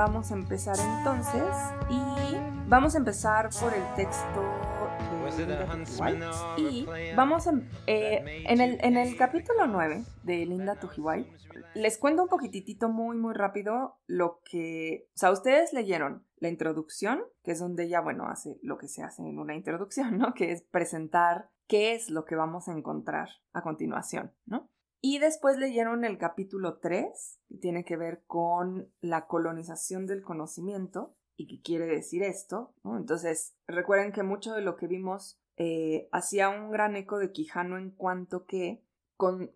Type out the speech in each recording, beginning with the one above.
vamos a empezar entonces y vamos a empezar por el texto y vamos a, eh, en, el, en el capítulo 9 de Linda Tujiwai, les cuento un poquitito muy, muy rápido lo que, o sea, ustedes leyeron la introducción, que es donde ella, bueno, hace lo que se hace en una introducción, ¿no? Que es presentar qué es lo que vamos a encontrar a continuación, ¿no? Y después leyeron el capítulo 3, que tiene que ver con la colonización del conocimiento, y qué quiere decir esto, ¿no? Entonces, recuerden que mucho de lo que vimos eh, hacía un gran eco de Quijano en cuanto que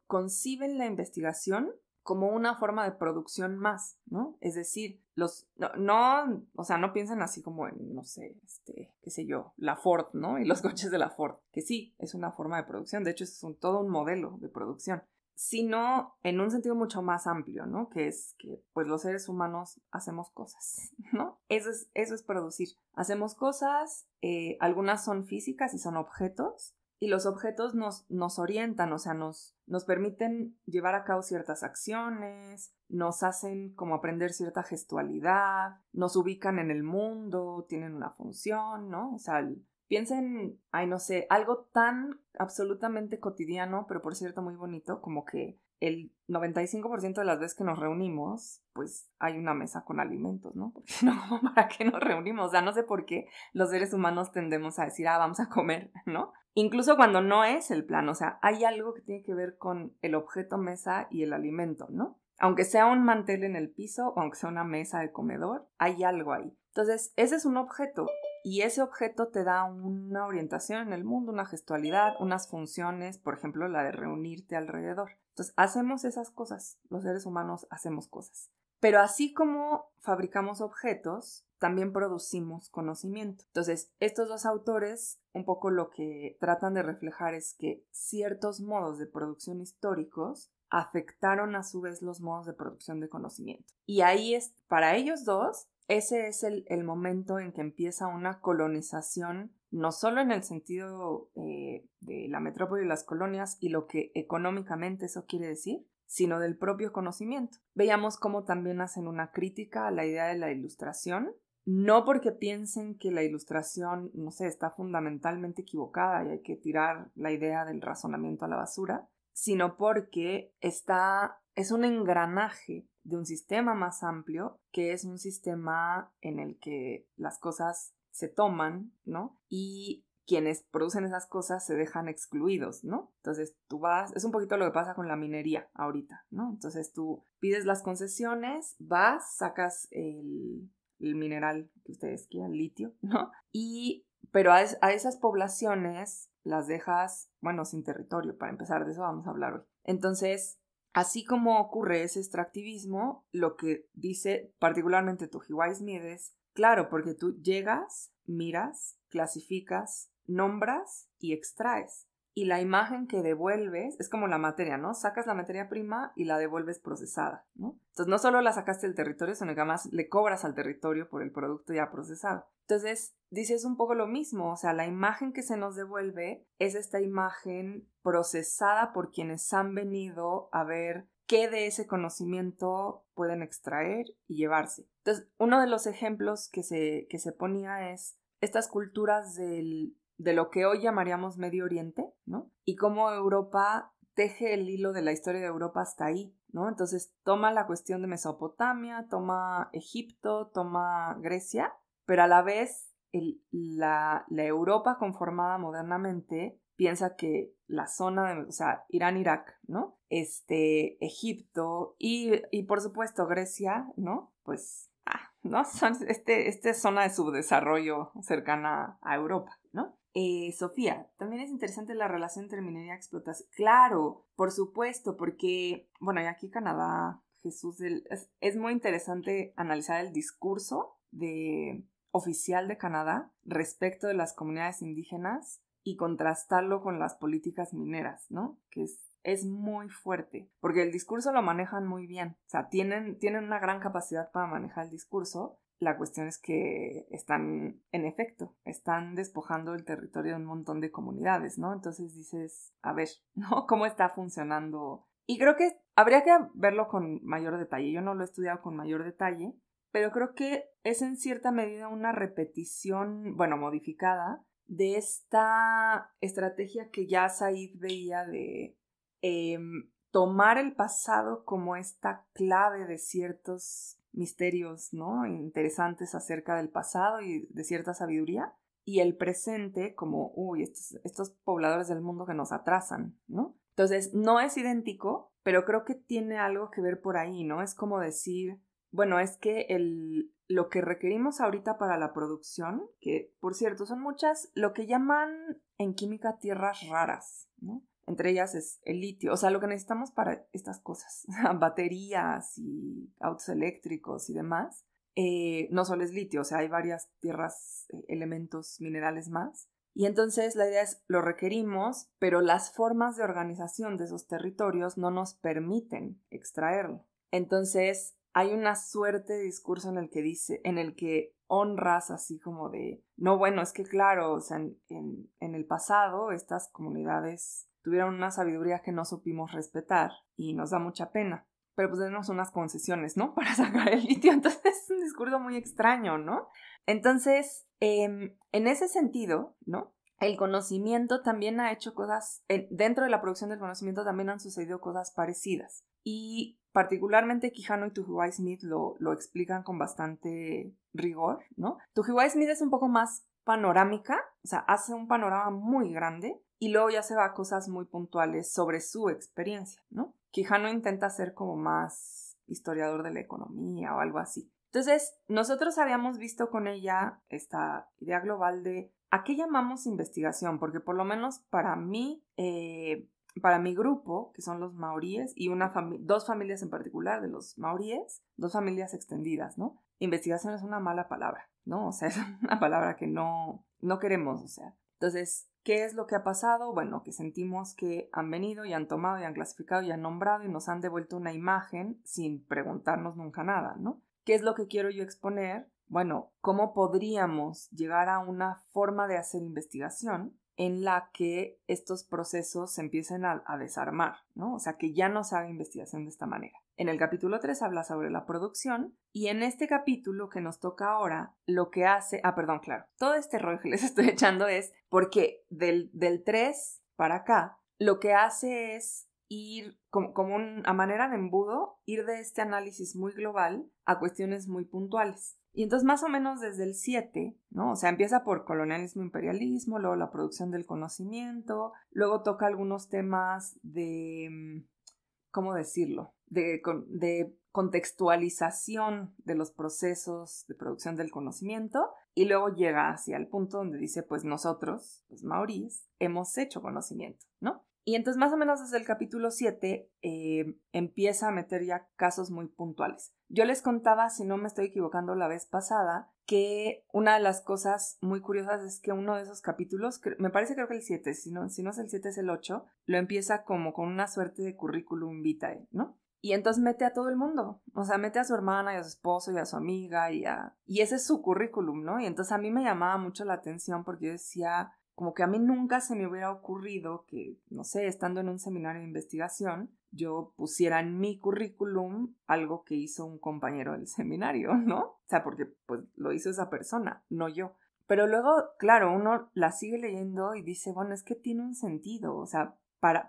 conciben la investigación como una forma de producción más, ¿no? Es decir, los, no, o sea, no piensen así como en, no sé, este, qué sé yo, la Ford, ¿no? Y los coches de la Ford, que sí, es una forma de producción, de hecho es un, todo un modelo de producción, sino en un sentido mucho más amplio, ¿no? Que es que pues los seres humanos hacemos cosas, ¿no? Eso es, eso es producir. Hacemos cosas, eh, algunas son físicas y son objetos, y los objetos nos, nos orientan, o sea, nos, nos permiten llevar a cabo ciertas acciones, nos hacen como aprender cierta gestualidad, nos ubican en el mundo, tienen una función, ¿no? O sea, piensen, ay, no sé, algo tan absolutamente cotidiano, pero por cierto muy bonito, como que el 95% de las veces que nos reunimos, pues hay una mesa con alimentos, ¿no? Porque no, ¿para qué nos reunimos? O sea, no sé por qué los seres humanos tendemos a decir, ah, vamos a comer, ¿no? Incluso cuando no es el plan, o sea, hay algo que tiene que ver con el objeto mesa y el alimento, ¿no? Aunque sea un mantel en el piso o aunque sea una mesa de comedor, hay algo ahí. Entonces, ese es un objeto y ese objeto te da una orientación en el mundo, una gestualidad, unas funciones, por ejemplo, la de reunirte alrededor. Entonces, hacemos esas cosas, los seres humanos hacemos cosas. Pero así como fabricamos objetos, también producimos conocimiento. Entonces, estos dos autores un poco lo que tratan de reflejar es que ciertos modos de producción históricos afectaron a su vez los modos de producción de conocimiento. Y ahí es, para ellos dos, ese es el, momento en que empieza una colonización, no solo en el sentido eh, de la metrópoli y las colonias y lo que económicamente eso quiere decir, sino del propio conocimiento. Veíamos cómo también hacen una crítica a la idea de la ilustración, no porque piensen que la ilustración, no sé, está fundamentalmente equivocada y hay que tirar la idea del razonamiento a la basura, sino porque está, es un engranaje de un sistema más amplio, que es un sistema en el que las cosas se toman, ¿no? Y quienes producen esas cosas se dejan excluidos, ¿no? Entonces tú vas, es un poquito lo que pasa con la minería ahorita, ¿no? Entonces tú pides las concesiones, vas, sacas el, mineral que ustedes quieran, litio, ¿no? Y, pero a, a esas poblaciones las dejas, bueno, sin territorio, para empezar, de eso vamos a hablar hoy. Entonces, Así como ocurre ese extractivismo, lo que dice particularmente Tujiwai Smith es, claro, porque tú llegas, miras, clasificas, nombras y extraes y la imagen que devuelves es como la materia, ¿no? Sacas la materia prima y la devuelves procesada, ¿no? Entonces no solo la sacaste del territorio, sino que además le cobras al territorio por el producto ya procesado. Entonces, dices un poco lo mismo, o sea, la imagen que se nos devuelve es esta imagen procesada por quienes han venido a ver qué de ese conocimiento pueden extraer y llevarse. Entonces, uno de los ejemplos que se, que se ponía es estas culturas del de lo que hoy llamaríamos Medio Oriente, ¿no? Y cómo Europa teje el hilo de la historia de Europa hasta ahí, ¿no? Entonces toma la cuestión de Mesopotamia, toma Egipto, toma Grecia, pero a la vez la, Europa conformada modernamente piensa que la zona de, o sea, Irán, Irak, ¿no? Este, Egipto y, y por supuesto Grecia, ¿no? Pues, ah, ¿no? Son este, esta zona de subdesarrollo cercana a Europa, ¿no? Eh, Sofía, también es interesante la relación entre minería y explotación. Claro, por supuesto, porque, bueno, y aquí Canadá, Jesús, es, muy interesante analizar el discurso de, oficial de Canadá respecto de las comunidades indígenas y contrastarlo con las políticas mineras, ¿no? Que es, es muy fuerte, porque el discurso lo manejan muy bien, o sea, tienen, tienen una gran capacidad para manejar el discurso, la cuestión es que están, en efecto, están despojando el territorio de un montón de comunidades, ¿no? Entonces dices, a ver, ¿no? ¿Cómo está funcionando? Y creo que habría que verlo con mayor detalle. Yo no lo he estudiado con mayor detalle, pero creo que es en cierta medida una repetición, bueno, modificada, de esta estrategia que ya Said veía de em, tomar el pasado como esta clave de ciertos misterios, ¿no? Interesantes acerca del pasado y de cierta sabiduría, y el presente como, uy, estos, pobladores del mundo que nos atrasan, ¿no? Entonces, no es idéntico, pero creo que tiene algo que ver por ahí, ¿no? Es como decir, bueno, es que el, lo que requerimos ahorita para la producción, que por cierto son muchas, lo que llaman en química tierras raras, ¿no? Entre ellas es el litio, o sea, lo que necesitamos para estas cosas, baterías y autos eléctricos y demás, eh, no solo es litio, o sea, hay varias tierras, eh, elementos minerales más. Y entonces la idea es, lo requerimos, pero las formas de organización de esos territorios no nos permiten extraerlo. Entonces, hay una suerte de discurso en el que dice, en el que honras así como de, no, bueno, es que claro, o sea, en, en el pasado estas comunidades tuvieron una sabiduría que no supimos respetar y nos da mucha pena pero pues denos unas concesiones, ¿no? Para sacar el litio. Entonces es un discurso muy extraño, ¿no? Entonces, em, en ese sentido, ¿no? El conocimiento también ha hecho cosas, dentro de la producción del conocimiento también han sucedido cosas parecidas. Y particularmente Quijano y Tujiwai Smith lo, lo explican con bastante rigor, ¿no? Tujiwai Smith es un poco más panorámica, o sea, hace un panorama muy grande y luego ya se va a cosas muy puntuales sobre su experiencia, ¿no? Quijano intenta ser como más historiador de la economía o algo así. Entonces, nosotros habíamos visto con ella esta idea global de a qué llamamos investigación, porque por lo menos para mí, eh, para mi grupo, que son los maoríes, y una dos familias en particular de los maoríes, dos familias extendidas, ¿no? Investigación es una mala palabra, ¿no? O sea, es una palabra que no, no queremos, o sea. Entonces, ¿Qué es lo que ha pasado? Bueno, que sentimos que han venido y han tomado y han clasificado y han nombrado y nos han devuelto una imagen sin preguntarnos nunca nada, ¿no? ¿Qué es lo que quiero yo exponer? Bueno, ¿cómo podríamos llegar a una forma de hacer investigación en la que estos procesos se empiecen a, desarmar, ¿no? O sea, que ya no se haga investigación de esta manera. En el capítulo 3 habla sobre la producción y en este capítulo que nos toca ahora, lo que hace, ah, perdón, claro, todo este rollo que les estoy echando es porque del, del 3 para acá, lo que hace es ir como, como a manera de embudo, ir de este análisis muy global a cuestiones muy puntuales. Y entonces más o menos desde el 7, ¿no? O sea, empieza por colonialismo, imperialismo, luego la producción del conocimiento, luego toca algunos temas de, mm, ¿cómo decirlo? De, contextualización de los procesos de producción del conocimiento y luego llega hacia el punto donde dice, pues nosotros, los maoríes, hemos hecho conocimiento, ¿no? Y entonces más o menos desde el capítulo 7 eh, empieza a meter ya casos muy puntuales. Yo les contaba, si no me estoy equivocando la vez pasada, que una de las cosas muy curiosas es que uno de esos capítulos, me parece creo que el 7, si no, si no es el 7 es el 8, lo empieza como con una suerte de currículum vitae, ¿no? Y entonces mete a todo el mundo, o sea, mete a su hermana y a su esposo y a su amiga y a... Y ese es su currículum, ¿no? Y entonces a mí me llamaba mucho la atención porque yo decía, como que a mí nunca se me hubiera ocurrido que, no sé, estando en un seminario de investigación, yo pusiera en mi currículum algo que hizo un compañero del seminario, ¿no? O sea, porque pues lo hizo esa persona, no yo. Pero luego, claro, uno la sigue leyendo y dice, bueno, es que tiene un sentido, o sea,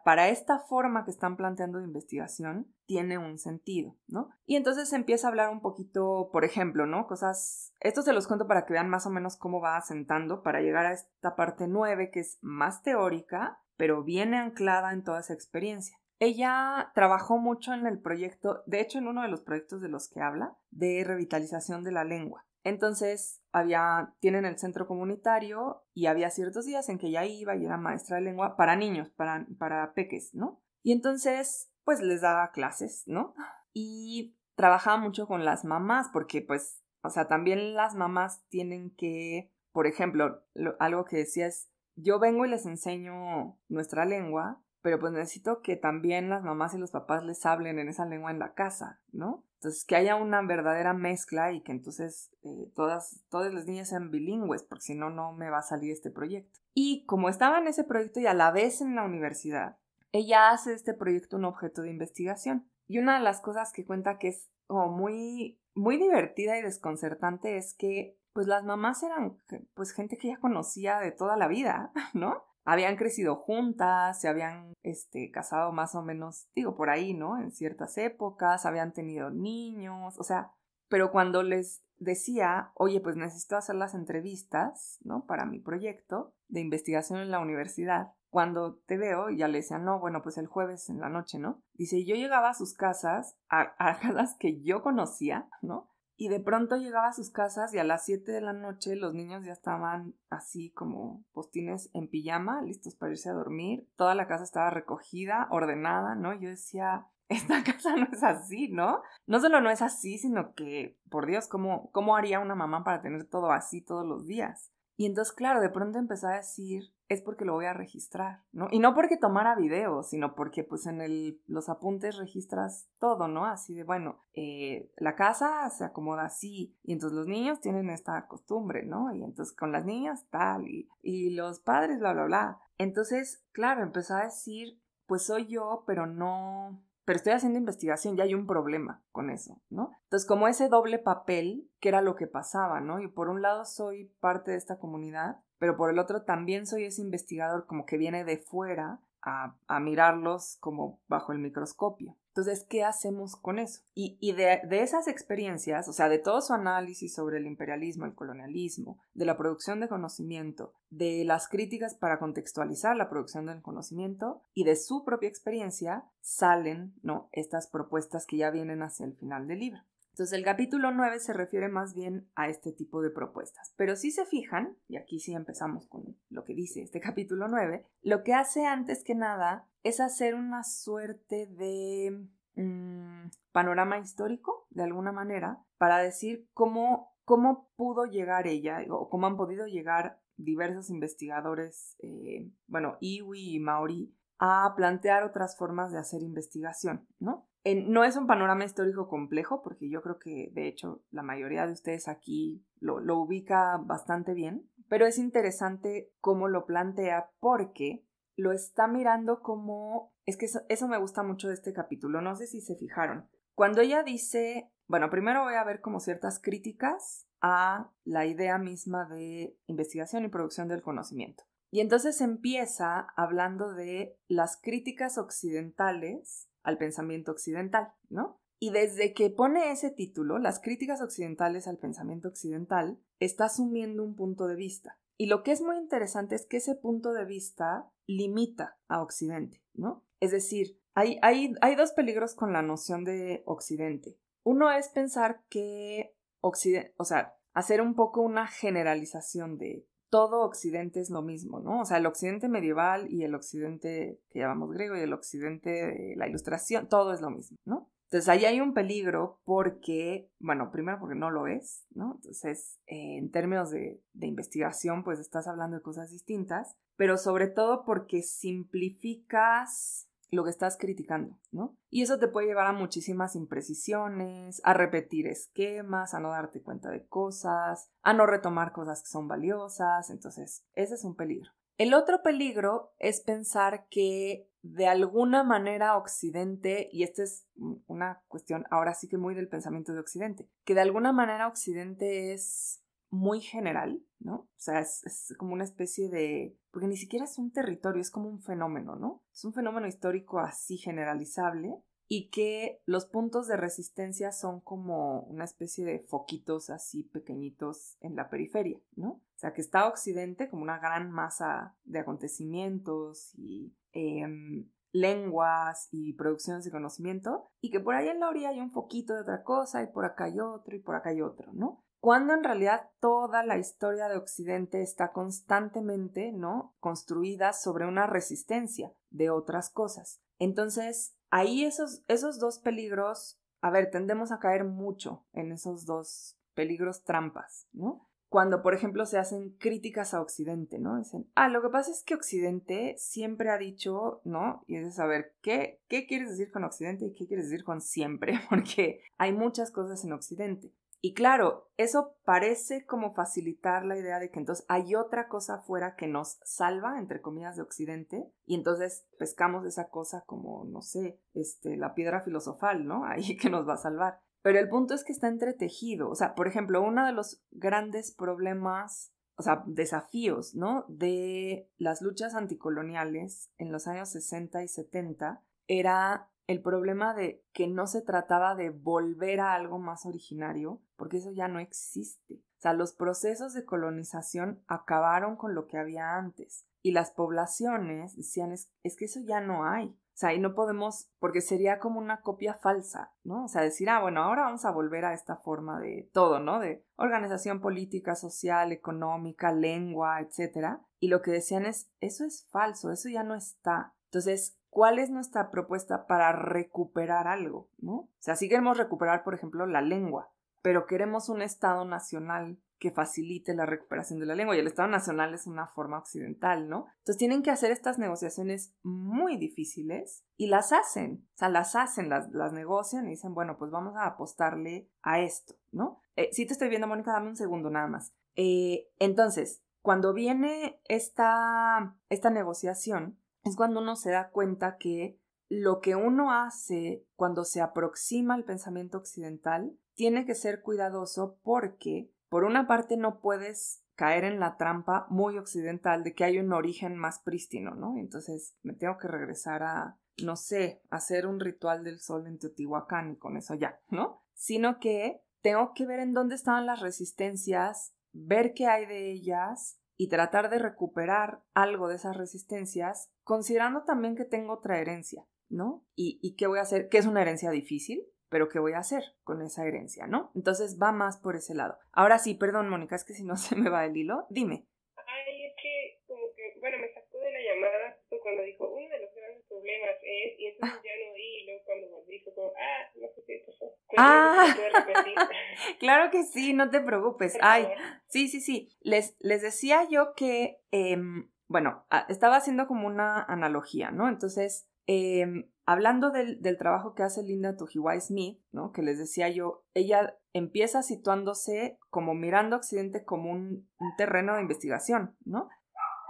para, esta forma que están planteando de investigación tiene un sentido, ¿no? Y entonces empieza a hablar un poquito, por ejemplo, ¿no? Cosas, esto se los cuento para que vean más o menos cómo va asentando para llegar a esta parte nueve que es más teórica, pero viene anclada en toda esa experiencia. Ella trabajó mucho en el proyecto, de hecho en uno de los proyectos de los que habla, de revitalización de la lengua. Entonces, había, tienen el centro comunitario y había ciertos días en que ella iba y era maestra de lengua para niños, para, para peques, ¿no? Y entonces, pues les daba clases, ¿no? Y trabajaba mucho con las mamás porque, pues, o sea, también las mamás tienen que, por ejemplo, algo que decía es, yo vengo y les enseño nuestra lengua, pero pues necesito que también las mamás y los papás les hablen en esa lengua en la casa, ¿no? Entonces, que haya una verdadera mezcla y que entonces eh, todas, todas las niñas sean bilingües, porque si no, no me va a salir este proyecto. Y como estaba en ese proyecto y a la vez en la universidad, ella hace este proyecto un objeto de investigación. y una de las cosas que cuenta que es como muy, muy divertida y desconcertante es que pues las mamás eran pues gente que ya conocía de toda la vida, ¿no? Habían crecido juntas, se habían este, casado más o menos, digo, por ahí, ¿no? En ciertas épocas, habían tenido niños, o sea, pero cuando les decía, oye, pues necesito hacer las entrevistas, ¿no? Para mi proyecto de investigación en la universidad, cuando te veo, ya le decía, no, bueno, pues el jueves en la noche, ¿no? Dice, yo llegaba a sus casas, a, a las que yo conocía, ¿no? Y de pronto llegaba a sus casas y a las 7 de la noche los niños ya estaban así como postines en pijama, listos para irse a dormir. Toda la casa estaba recogida, ordenada, ¿no? Yo decía, esta casa no es así, ¿no? No solo no es así, sino que, por Dios, ¿cómo, cómo haría una mamá para tener todo así todos los días? Y entonces, claro, de pronto empecé a decir, es porque lo voy a registrar, ¿no? Y no porque tomara video, sino porque pues en el, los apuntes registras todo, ¿no? Así de, bueno, eh, la casa se acomoda así, y entonces los niños tienen esta costumbre, ¿no? Y entonces con las niñas tal, y, y los padres, bla, bla, bla. Entonces, claro, empecé a decir, pues soy yo, pero no, pero estoy haciendo investigación, ya hay un problema con eso, ¿no? Entonces, como ese doble papel, que era lo que pasaba, ¿no? Y por un lado soy parte de esta comunidad, pero por el otro también soy ese investigador como que viene de fuera a, mirarlos como bajo el microscopio. Entonces, ¿qué hacemos con eso? Y, de, de, esas experiencias, o sea, de todo su análisis sobre el imperialismo, el colonialismo, de la producción de conocimiento, de las críticas para contextualizar la producción del conocimiento y de su propia experiencia, salen, ¿no? Estas propuestas que ya vienen hacia el final del libro. Entonces el capítulo 9 se refiere más bien a este tipo de propuestas. Pero si se fijan, y aquí sí empezamos con lo que dice este capítulo 9, lo que hace antes que nada es hacer una suerte de mm, panorama histórico, de alguna manera, para decir cómo, cómo pudo llegar ella o cómo han podido llegar diversos investigadores, eh, bueno, Iwi y Maori, a plantear otras formas de hacer investigación, ¿no? No es un panorama histórico complejo, porque yo creo que de hecho la mayoría de ustedes aquí lo, ubica bastante bien, pero es interesante cómo lo plantea porque lo está mirando como... Es que eso, me gusta mucho de este capítulo, no sé si se fijaron. Cuando ella dice, bueno, primero voy a ver como ciertas críticas a la idea misma de investigación y producción del conocimiento. Y entonces empieza hablando de las críticas occidentales al pensamiento occidental, ¿no? Y desde que pone ese título, las críticas occidentales al pensamiento occidental, está asumiendo un punto de vista. Y lo que es muy interesante es que ese punto de vista limita a Occidente, ¿no? Es decir, hay, hay, hay dos peligros con la noción de Occidente. Uno es pensar que Occidente, o sea, hacer un poco una generalización de todo Occidente es lo mismo, ¿no? O sea, el Occidente medieval y el Occidente que llamamos griego y el Occidente de la Ilustración, todo es lo mismo, ¿no? Entonces ahí hay un peligro porque, bueno, primero porque no lo es, ¿no? Entonces, eh, en términos de, de investigación, pues estás hablando de cosas distintas, pero sobre todo porque simplificas lo que estás criticando, ¿no? Y eso te puede llevar a muchísimas imprecisiones, a repetir esquemas, a no darte cuenta de cosas, a no retomar cosas que son valiosas, entonces ese es un peligro. El otro peligro es pensar que de alguna manera Occidente, y esta es una cuestión ahora sí que muy del pensamiento de Occidente, que de alguna manera Occidente es muy general, ¿no? O sea, es, como una especie de... porque ni siquiera es un territorio, es como un fenómeno, ¿no? Es un fenómeno histórico así generalizable y que los puntos de resistencia son como una especie de foquitos así pequeñitos en la periferia, ¿no? O sea, que está Occidente como una gran masa de acontecimientos y em, lenguas y producciones de conocimiento y que por ahí en la orilla hay un foquito de otra cosa y por acá hay otro y por acá hay otro, ¿no? Cuando en realidad toda la historia de Occidente está constantemente, ¿no? construida sobre una resistencia de otras cosas. Entonces, ahí esos, esos dos peligros, a ver, tendemos a caer mucho en esos dos peligros trampas, ¿no? Cuando, por ejemplo, se hacen críticas a Occidente, ¿no? Dicen, ah, lo que pasa es que Occidente siempre ha dicho, ¿no? Y es de saber qué, qué quieres decir con Occidente y qué quieres decir con siempre, porque hay muchas cosas en Occidente. Y claro, eso parece como facilitar la idea de que entonces hay otra cosa afuera que nos salva, entre comillas, de Occidente, y entonces pescamos esa cosa como, no sé, este, la piedra filosofal, ¿no? Ahí que nos va a salvar. Pero el punto es que está entretejido. O sea, por ejemplo, uno de los grandes problemas, o sea, desafíos, ¿no? De las luchas anticoloniales en los años 60 y 70 era el problema de que no se trataba de volver a algo más originario, porque eso ya no existe. O sea, los procesos de colonización acabaron con lo que había antes. Y las poblaciones decían, es, que eso ya no hay. O sea, y no podemos, porque sería como una copia falsa, ¿no? O sea, decir, ah, bueno, ahora vamos a volver a esta forma de todo, ¿no? De organización política, social, económica, lengua, etc. Y lo que decían es, eso es falso, eso ya no está. Entonces, ¿cuál es nuestra propuesta para recuperar algo? ¿no? O sea, sí queremos recuperar, por ejemplo, la lengua, pero queremos un Estado nacional que facilite la recuperación de la lengua y el Estado nacional es una forma occidental, ¿no? Entonces tienen que hacer estas negociaciones muy difíciles y las hacen, o sea, las hacen, las, negocian y dicen, bueno, pues vamos a apostarle a esto, ¿no? Eh, sí te estoy viendo, Mónica, dame un segundo nada más. Eh, entonces, cuando viene esta, esta negociación, es cuando uno se da cuenta que lo que uno hace cuando se aproxima al pensamiento occidental tiene que ser cuidadoso porque, por una parte, no puedes caer en la trampa muy occidental de que hay un origen más prístino, ¿no? Entonces me tengo que regresar a, no sé, hacer un ritual del sol en Teotihuacán y con eso ya, ¿no? Sino que tengo que ver en dónde estaban las resistencias, ver qué hay de ellas y tratar de recuperar algo de esas resistencias, considerando también que tengo otra herencia, ¿no? ¿Y, qué voy a hacer? Que es una herencia difícil, pero ¿qué voy a hacer con esa herencia, no? Entonces va más por ese lado. Ahora sí, perdón, Mónica, es que si no se me va el hilo, dime. Ay, es que, como que, bueno, me sacó de la llamada cuando dijo, uno de los grandes problemas es, y entonces ya no oí, luego cuando dijo, como, ah, no sé qué pasó. Ah, claro que sí, no te preocupes. Ay, sí, sí, sí. Les, les decía yo que, em, bueno, ah, estaba haciendo como una analogía, ¿no? Entonces, em, hablando del, trabajo que hace Linda Tujiwai Smith, ¿no? Que les decía yo, ella empieza situándose como mirando Occidente como un, terreno de investigación, ¿no?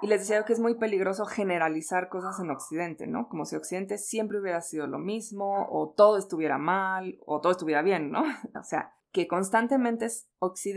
Y les decía que es muy peligroso generalizar cosas en Occidente, ¿no? Como si Occidente siempre hubiera sido lo mismo, o todo estuviera mal, o todo estuviera bien, ¿no? o sea, que constantemente es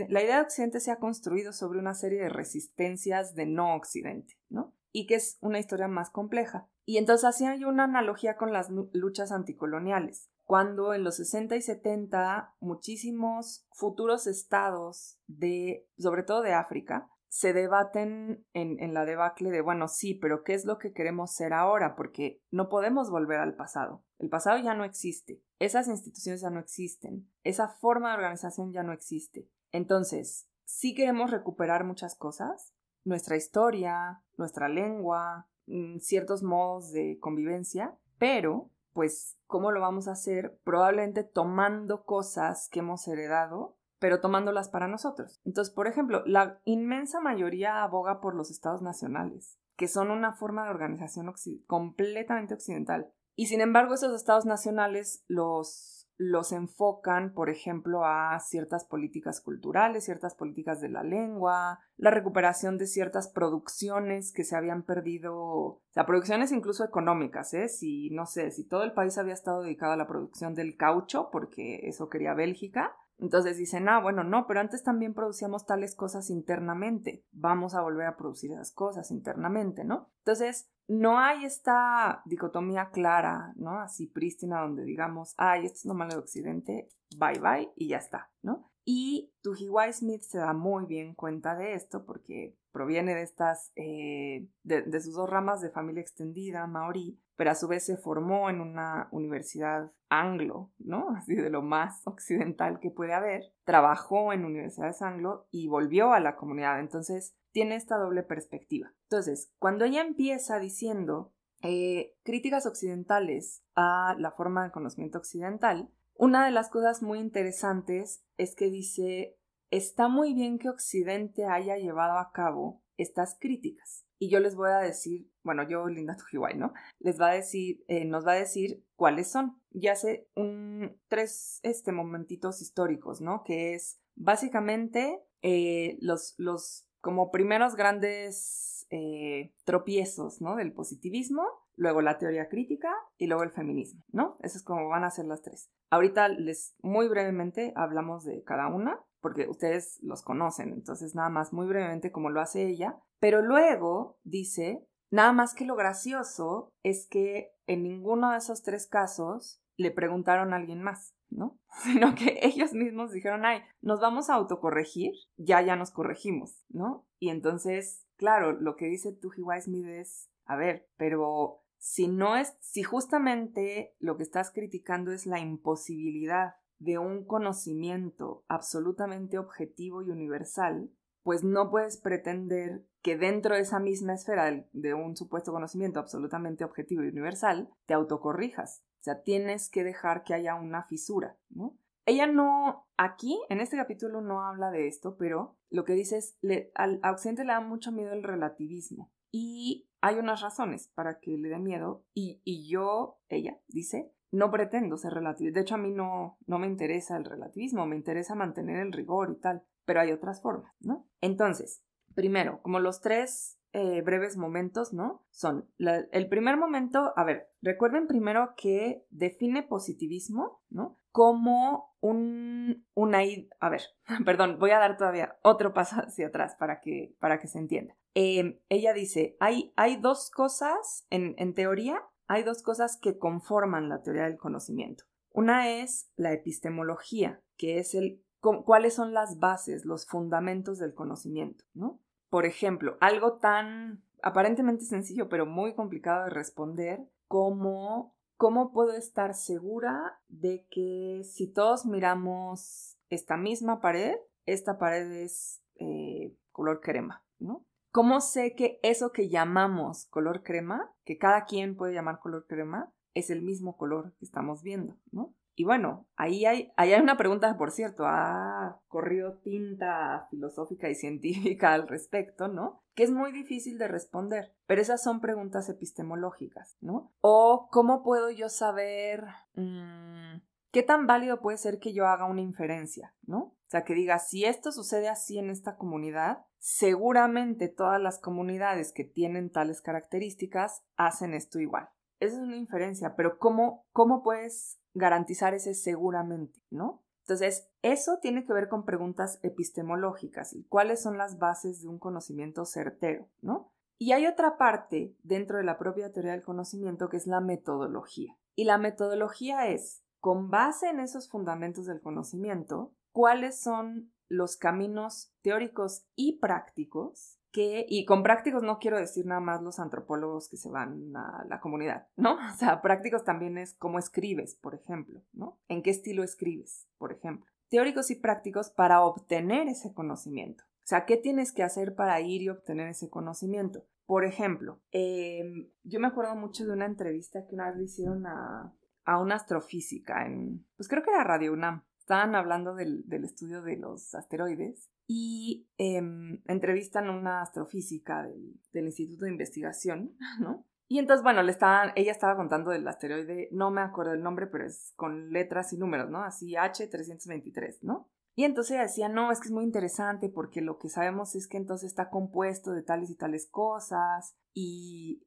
la idea de Occidente se ha construido sobre una serie de resistencias de no Occidente, ¿no? Y que es una historia más compleja. Y entonces hacía yo una analogía con las luchas anticoloniales. Cuando en los 60 y 70 muchísimos futuros estados de, sobre todo de África, se debaten en, la debacle de, bueno, sí, pero ¿qué es lo que queremos ser ahora? Porque no podemos volver al pasado. El pasado ya no existe. Esas instituciones ya no existen. Esa forma de organización ya no existe. Entonces, sí queremos recuperar muchas cosas. Nuestra historia, nuestra lengua, mm, ciertos modos de convivencia, pero, pues, ¿cómo lo vamos a hacer? Probablemente tomando cosas que hemos heredado pero tomándolas para nosotros. Entonces, por ejemplo, la inmensa mayoría aboga por los estados nacionales, que son una forma de organización completamente occidental. Y sin embargo, esos estados nacionales los, los enfocan, por ejemplo, a ciertas políticas culturales, ciertas políticas de la lengua, la recuperación de ciertas producciones que se habían perdido, producciones incluso económicas, ¿eh? Si, no sé, si todo el país había estado dedicado a la producción del caucho, porque eso quería Bélgica, entonces dicen, ah, bueno, no, pero antes también producíamos tales cosas internamente. Vamos a volver a producir esas cosas internamente, ¿no? Entonces, no hay esta dicotomía clara, ¿no? Así prístina donde digamos, ay, esto es lo malo de Occidente, bye bye y ya está, ¿no? Y Tujiwai Smith se da muy bien cuenta de esto porque proviene de estas, eh, de, sus dos ramas de familia extendida, maorí, pero a su vez se formó en una universidad anglo, ¿no? Así de lo más occidental que puede haber. Trabajó en universidades anglo y volvió a la comunidad. Entonces, tiene esta doble perspectiva. Entonces, cuando ella empieza diciendo eh, críticas occidentales a la forma de conocimiento occidental, una de las cosas muy interesantes es que dice, está muy bien que Occidente haya llevado a cabo estas críticas, y yo les voy a decir, bueno, yo, Linda Tujiwai, ¿no? Les va a decir, eh, nos va a decir cuáles son. Ya sé, un, tres este, momentitos históricos, ¿no? Que es básicamente eh, los, los como primeros grandes eh, tropiezos, ¿no? Del positivismo, luego la teoría crítica y luego el feminismo, ¿no? Eso es como van a ser las tres. Ahorita les, muy brevemente, hablamos de cada una, porque ustedes los conocen, entonces nada más muy brevemente como lo hace ella, pero luego dice, nada más que lo gracioso es que en ninguno de esos tres casos le preguntaron a alguien más, ¿no? Sino que ellos mismos dijeron, ay, nos vamos a autocorregir, ya, ya nos corregimos, ¿no? Y entonces, claro, lo que dice Tuji Smith es, a ver, pero si no es, si justamente lo que estás criticando es la imposibilidad de un conocimiento absolutamente objetivo y universal, pues no puedes pretender que dentro de esa misma esfera de un supuesto conocimiento absolutamente objetivo y universal, te autocorrijas. O sea, tienes que dejar que haya una fisura, ¿no? Ella no, aquí, en este capítulo no habla de esto, pero lo que dice es, al Occidente le da mucho miedo el relativismo. Y hay unas razones para que le dé miedo. Y, y yo, ella, dice, no pretendo ser relativista. De hecho, a mí no, no me interesa el relativismo, me interesa mantener el rigor y tal, pero hay otras formas, ¿no? Entonces, primero, como los tres eh, breves momentos, ¿no? Son el primer momento, a ver, recuerden primero que define positivismo, ¿no? Como un, una, a ver, perdón, voy a dar todavía otro paso hacia atrás para que, para que se entienda. Em, ella dice, hay, hay dos cosas, en, en teoría, hay dos cosas que conforman la teoría del conocimiento. Una es la epistemología, que es el cuáles son las bases, los fundamentos del conocimiento, ¿no? Por ejemplo, algo tan aparentemente sencillo, pero muy complicado de responder, como cómo puedo estar segura de que si todos miramos esta misma pared, esta pared es eh, color crema, ¿no? ¿Cómo sé que eso que llamamos color crema, que cada quien puede llamar color crema, es el mismo color que estamos viendo, ¿no? Y bueno, ahí hay, hay una pregunta, por cierto, ha corrido tinta filosófica y científica al respecto, ¿no? Que es muy difícil de responder, pero esas son preguntas epistemológicas, ¿no? O cómo puedo yo saber mm, qué tan válido puede ser que yo haga una inferencia, ¿no? O sea, que diga, si esto sucede así en esta comunidad, seguramente todas las comunidades que tienen tales características hacen esto igual. Esa es una inferencia, pero ¿cómo, cómo puedes garantizar ese seguramente, no? Entonces, eso tiene que ver con preguntas epistemológicas cuáles son las bases de un conocimiento certero, ¿no? Y hay otra parte dentro de la propia teoría del conocimiento que es la metodología. Y la metodología es, con base en esos fundamentos del conocimiento, cuáles son los caminos teóricos y prácticos que, y con prácticos no quiero decir nada más los antropólogos que se van a la comunidad, ¿no? O sea, prácticos también es cómo escribes, por ejemplo, ¿no? En qué estilo escribes, por ejemplo. Teóricos y prácticos para obtener ese conocimiento. O sea, ¿qué tienes que hacer para ir y obtener ese conocimiento? Por ejemplo, em, yo me acuerdo mucho de una entrevista que una vez le hicieron a, a una astrofísica en, pues creo que era Radio UNAM estaban hablando del, estudio de los asteroides y em, entrevistan a una astrofísica del, del, Instituto de Investigación, ¿no? Y entonces, bueno, le estaban, ella estaba contando del asteroide, no me acuerdo el nombre, pero es con letras y números, ¿no? Así H323, ¿no? Y entonces ella decía, no, es que es muy interesante porque lo que sabemos es que entonces está compuesto de tales y tales cosas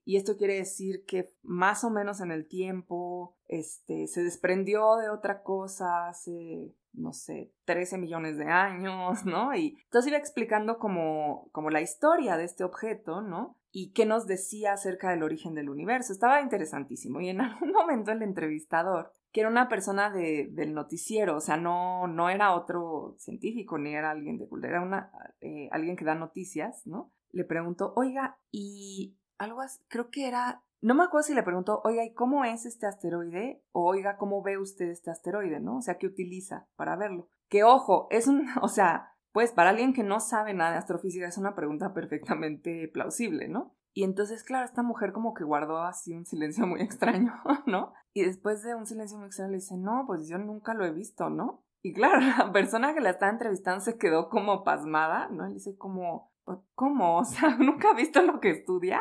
y, esto quiere decir que más o menos en el tiempo este, se desprendió de otra cosa hace, no sé, 13 millones de años, ¿no? Y entonces iba explicando como, como la historia de este objeto, ¿no? Y qué nos decía acerca del origen del universo. Estaba interesantísimo. Y en algún momento el entrevistador que era una persona de, del noticiero, o sea, no, no era otro científico ni era alguien de cultura, era una, eh, alguien que da noticias, ¿no? Le preguntó, oiga, y algo así, creo que era, no me acuerdo si le preguntó, oiga, ¿y cómo es este asteroide? O oiga, ¿cómo ve usted este asteroide, no? O sea, ¿qué utiliza para verlo? Que ojo, es un, o sea, pues para alguien que no sabe nada de astrofísica es una pregunta perfectamente plausible, ¿no? Y entonces, claro, esta mujer como que guardó así un silencio muy extraño, ¿no? Y después de un silencio muy extraño le dice, no, pues yo nunca lo he visto, ¿no? Y claro, la persona que la estaba entrevistando se quedó como pasmada, ¿no? Le dice como, pues, ¿cómo? O sea, ¿nunca ha visto lo que estudia?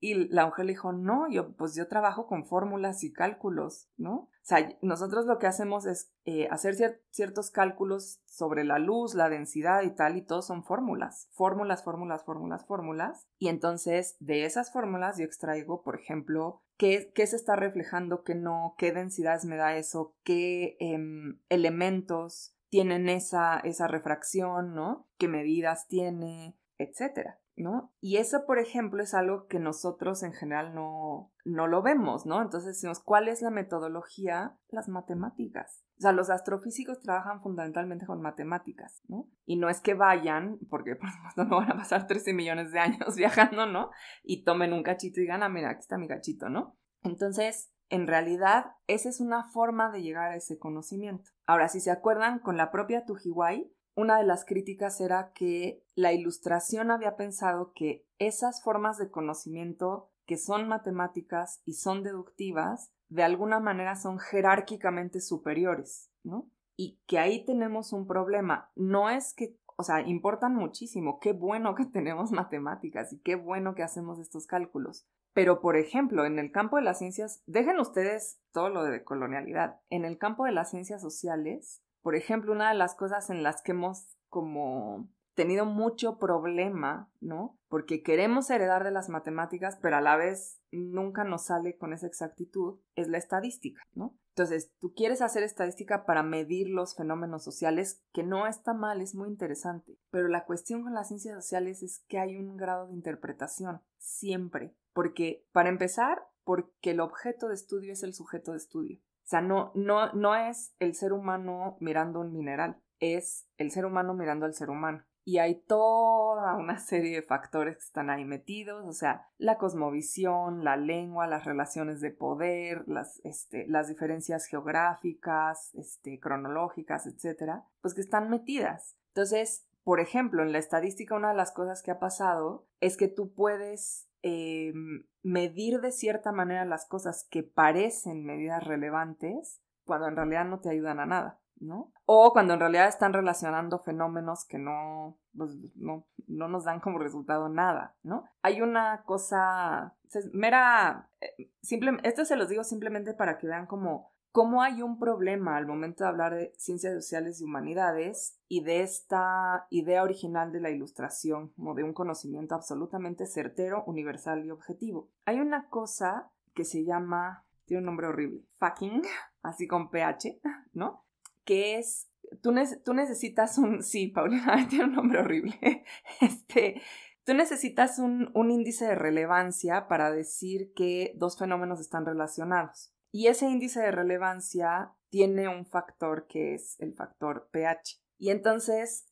Y la mujer le dijo, no, yo, pues yo trabajo con fórmulas y cálculos, ¿no? O sea, nosotros lo que hacemos es eh, hacer ciertos cálculos sobre la luz, la densidad y tal, y todos son fórmulas, fórmulas, fórmulas, fórmulas, fórmulas. Y entonces de esas fórmulas yo extraigo, por ejemplo, qué, qué se está reflejando, qué no, qué densidades me da eso, qué em, elementos tienen esa, esa refracción, ¿no? ¿Qué medidas tiene, etcétera? ¿no? Y eso, por ejemplo, es algo que nosotros en general no, no lo vemos, ¿no? Entonces decimos, ¿cuál es la metodología? Las matemáticas. O sea, los astrofísicos trabajan fundamentalmente con matemáticas, ¿no? Y no es que vayan, porque por supuesto no van a pasar 13 millones de años viajando, ¿no? Y tomen un cachito y digan, ah, mira, aquí está mi cachito, ¿no? Entonces, en realidad, esa es una forma de llegar a ese conocimiento. Ahora, si se acuerdan, con la propia Tujiwai, una de las críticas era que la ilustración había pensado que esas formas de conocimiento que son matemáticas y son deductivas, de alguna manera son jerárquicamente superiores, ¿no? Y que ahí tenemos un problema. No es que, o sea, importan muchísimo. Qué bueno que tenemos matemáticas y qué bueno que hacemos estos cálculos. Pero, por ejemplo, en el campo de las ciencias, dejen ustedes todo lo de colonialidad. En el campo de las ciencias sociales, por ejemplo, una de las cosas en las que hemos como tenido mucho problema, ¿no? Porque queremos heredar de las matemáticas, pero a la vez nunca nos sale con esa exactitud, es la estadística, ¿no? Entonces, tú quieres hacer estadística para medir los fenómenos sociales, que no está mal, es muy interesante, pero la cuestión con las ciencias sociales es que hay un grado de interpretación, siempre, porque, para empezar, porque el objeto de estudio es el sujeto de estudio. Sea, no, no, no es el ser humano mirando un mineral, es el ser humano mirando al ser humano. Y hay toda una serie de factores que están ahí metidos, o sea, la cosmovisión, la lengua, las relaciones de poder, las, este, las diferencias geográficas, este, cronológicas, etcétera, pues que están metidas. Entonces, por ejemplo, en la estadística una de las cosas que ha pasado es que tú puedes em, medir de cierta manera las cosas que parecen medidas relevantes cuando en realidad no te ayudan a nada, ¿no? O cuando en realidad están relacionando fenómenos que no, pues, no, no nos dan como resultado nada, ¿no? Hay una cosa, mera, eh, simple, esto se los digo simplemente para que vean como cómo hay un problema al momento de hablar de ciencias sociales y humanidades y de esta idea original de la ilustración, como de un conocimiento absolutamente certero, universal y objetivo. Hay una cosa que se llama, tiene un nombre horrible, fucking, así con PH, ¿no? Que es, tú, tú necesitas un, sí, Paulina, tiene un nombre horrible, este, Tú necesitas un, un, índice de relevancia para decir que dos fenómenos están relacionados. Y ese índice de relevancia tiene un factor que es el factor pH. Y entonces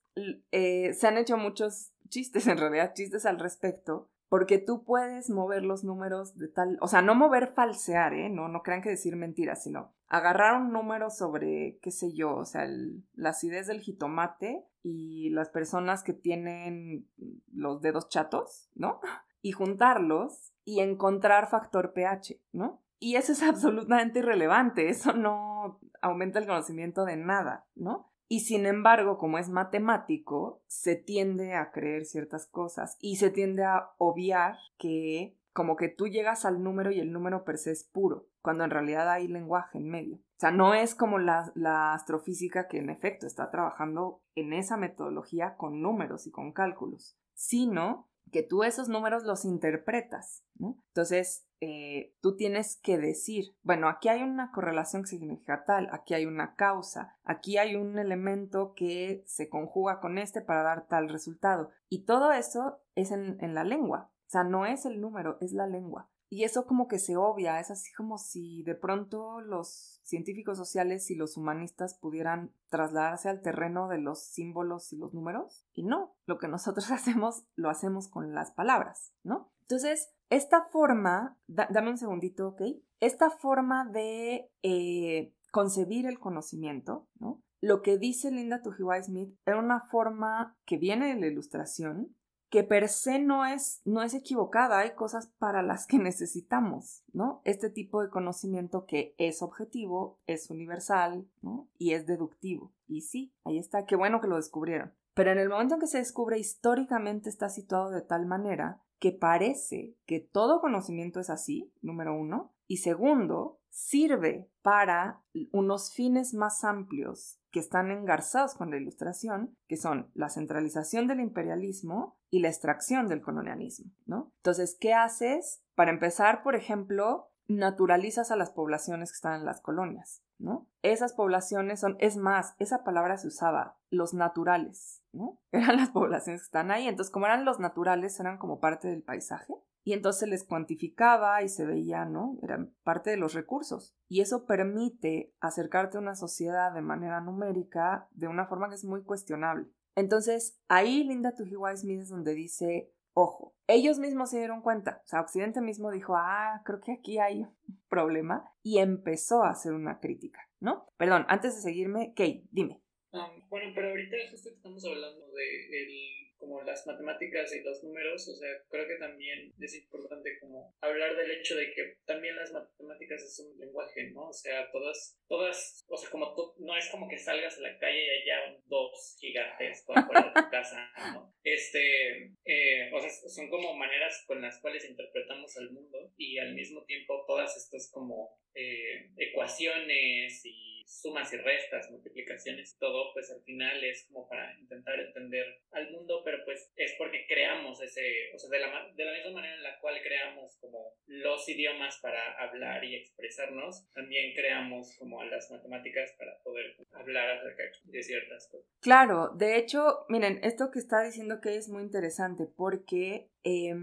eh, se han hecho muchos chistes, en realidad chistes al respecto, porque tú puedes mover los números de tal, o sea, no mover falsear, ¿eh? No, no crean que decir mentiras, sino agarrar un número sobre, qué sé yo, o sea, la acidez del jitomate y las personas que tienen los dedos chatos, ¿no? Y juntarlos y encontrar factor pH, ¿no? Y eso es absolutamente irrelevante, eso no aumenta el conocimiento de nada, ¿no? Y sin embargo, como es matemático, se tiende a creer ciertas cosas y se tiende a obviar que como que tú llegas al número y el número per se es puro, cuando en realidad hay lenguaje en medio. O sea, no es como la, la astrofísica que en efecto está trabajando en esa metodología con números y con cálculos, sino que tú esos números los interpretas. Entonces, eh, tú tienes que decir, bueno, aquí hay una correlación que significa tal, aquí hay una causa, aquí hay un elemento que se conjuga con este para dar tal resultado. Y todo eso es en, en la lengua, o sea, no es el número, es la lengua. Y eso como que se obvia, es así como si de pronto los científicos sociales y los humanistas pudieran trasladarse al terreno de los símbolos y los números. Y no, lo que nosotros hacemos lo hacemos con las palabras, ¿no? Entonces, esta forma, dame un segundito, ¿ok? Esta forma de eh, concebir el conocimiento, ¿no? Lo que dice Linda Tujiwai Smith era una forma que viene de la ilustración, que per se no es, no es equivocada, hay cosas para las que necesitamos, ¿no? Este tipo de conocimiento que es objetivo, es universal, ¿no? Y es deductivo. Y sí, ahí está, qué bueno que lo descubrieron. Pero en el momento en que se descubre históricamente está situado de tal manera que parece que todo conocimiento es así, número uno, y segundo, sirve para unos fines más amplios que están engarzados con la ilustración, que son la centralización del imperialismo y la extracción del colonialismo, ¿no? Entonces, ¿qué haces? Para empezar, por ejemplo, naturalizas a las poblaciones que están en las colonias, ¿no? Esas poblaciones son, es más, esa palabra se usaba, los naturales, ¿no? Eran las poblaciones que están ahí, entonces como eran los naturales, eran como parte del paisaje, y entonces les cuantificaba y se veía, ¿no? Eran parte de los recursos. Y eso permite acercarte a una sociedad de manera numérica de una forma que es muy cuestionable. Entonces, ahí Linda Tujiwa Smith donde dice, ojo, ellos mismos se dieron cuenta, o sea, Occidente mismo dijo, ah, creo que aquí hay un problema y empezó a hacer una crítica, ¿no? Perdón, antes de seguirme, Kay, dime. Ah, bueno, pero ahorita justo estamos hablando de como las matemáticas y los números, o sea, creo que también es importante como hablar del hecho de que también las matemáticas es un lenguaje, ¿no? O sea, todas, todas, o sea, como tú, no es como que salgas a la calle y haya dos gigantes fuera de tu casa, ¿no? Este, eh, o sea, son como maneras con las cuales interpretamos al mundo y al mismo tiempo todas estas como eh, ecuaciones y sumas y restas, multiplicaciones, todo, pues al final es como para intentar entender al mundo, pero pues es porque creamos ese, o sea, de la, de la misma manera en la cual creamos como los idiomas para hablar y expresarnos, también creamos como las matemáticas para poder hablar acerca de ciertas cosas. Claro, de hecho, miren, esto que está diciendo que es muy interesante porque eh,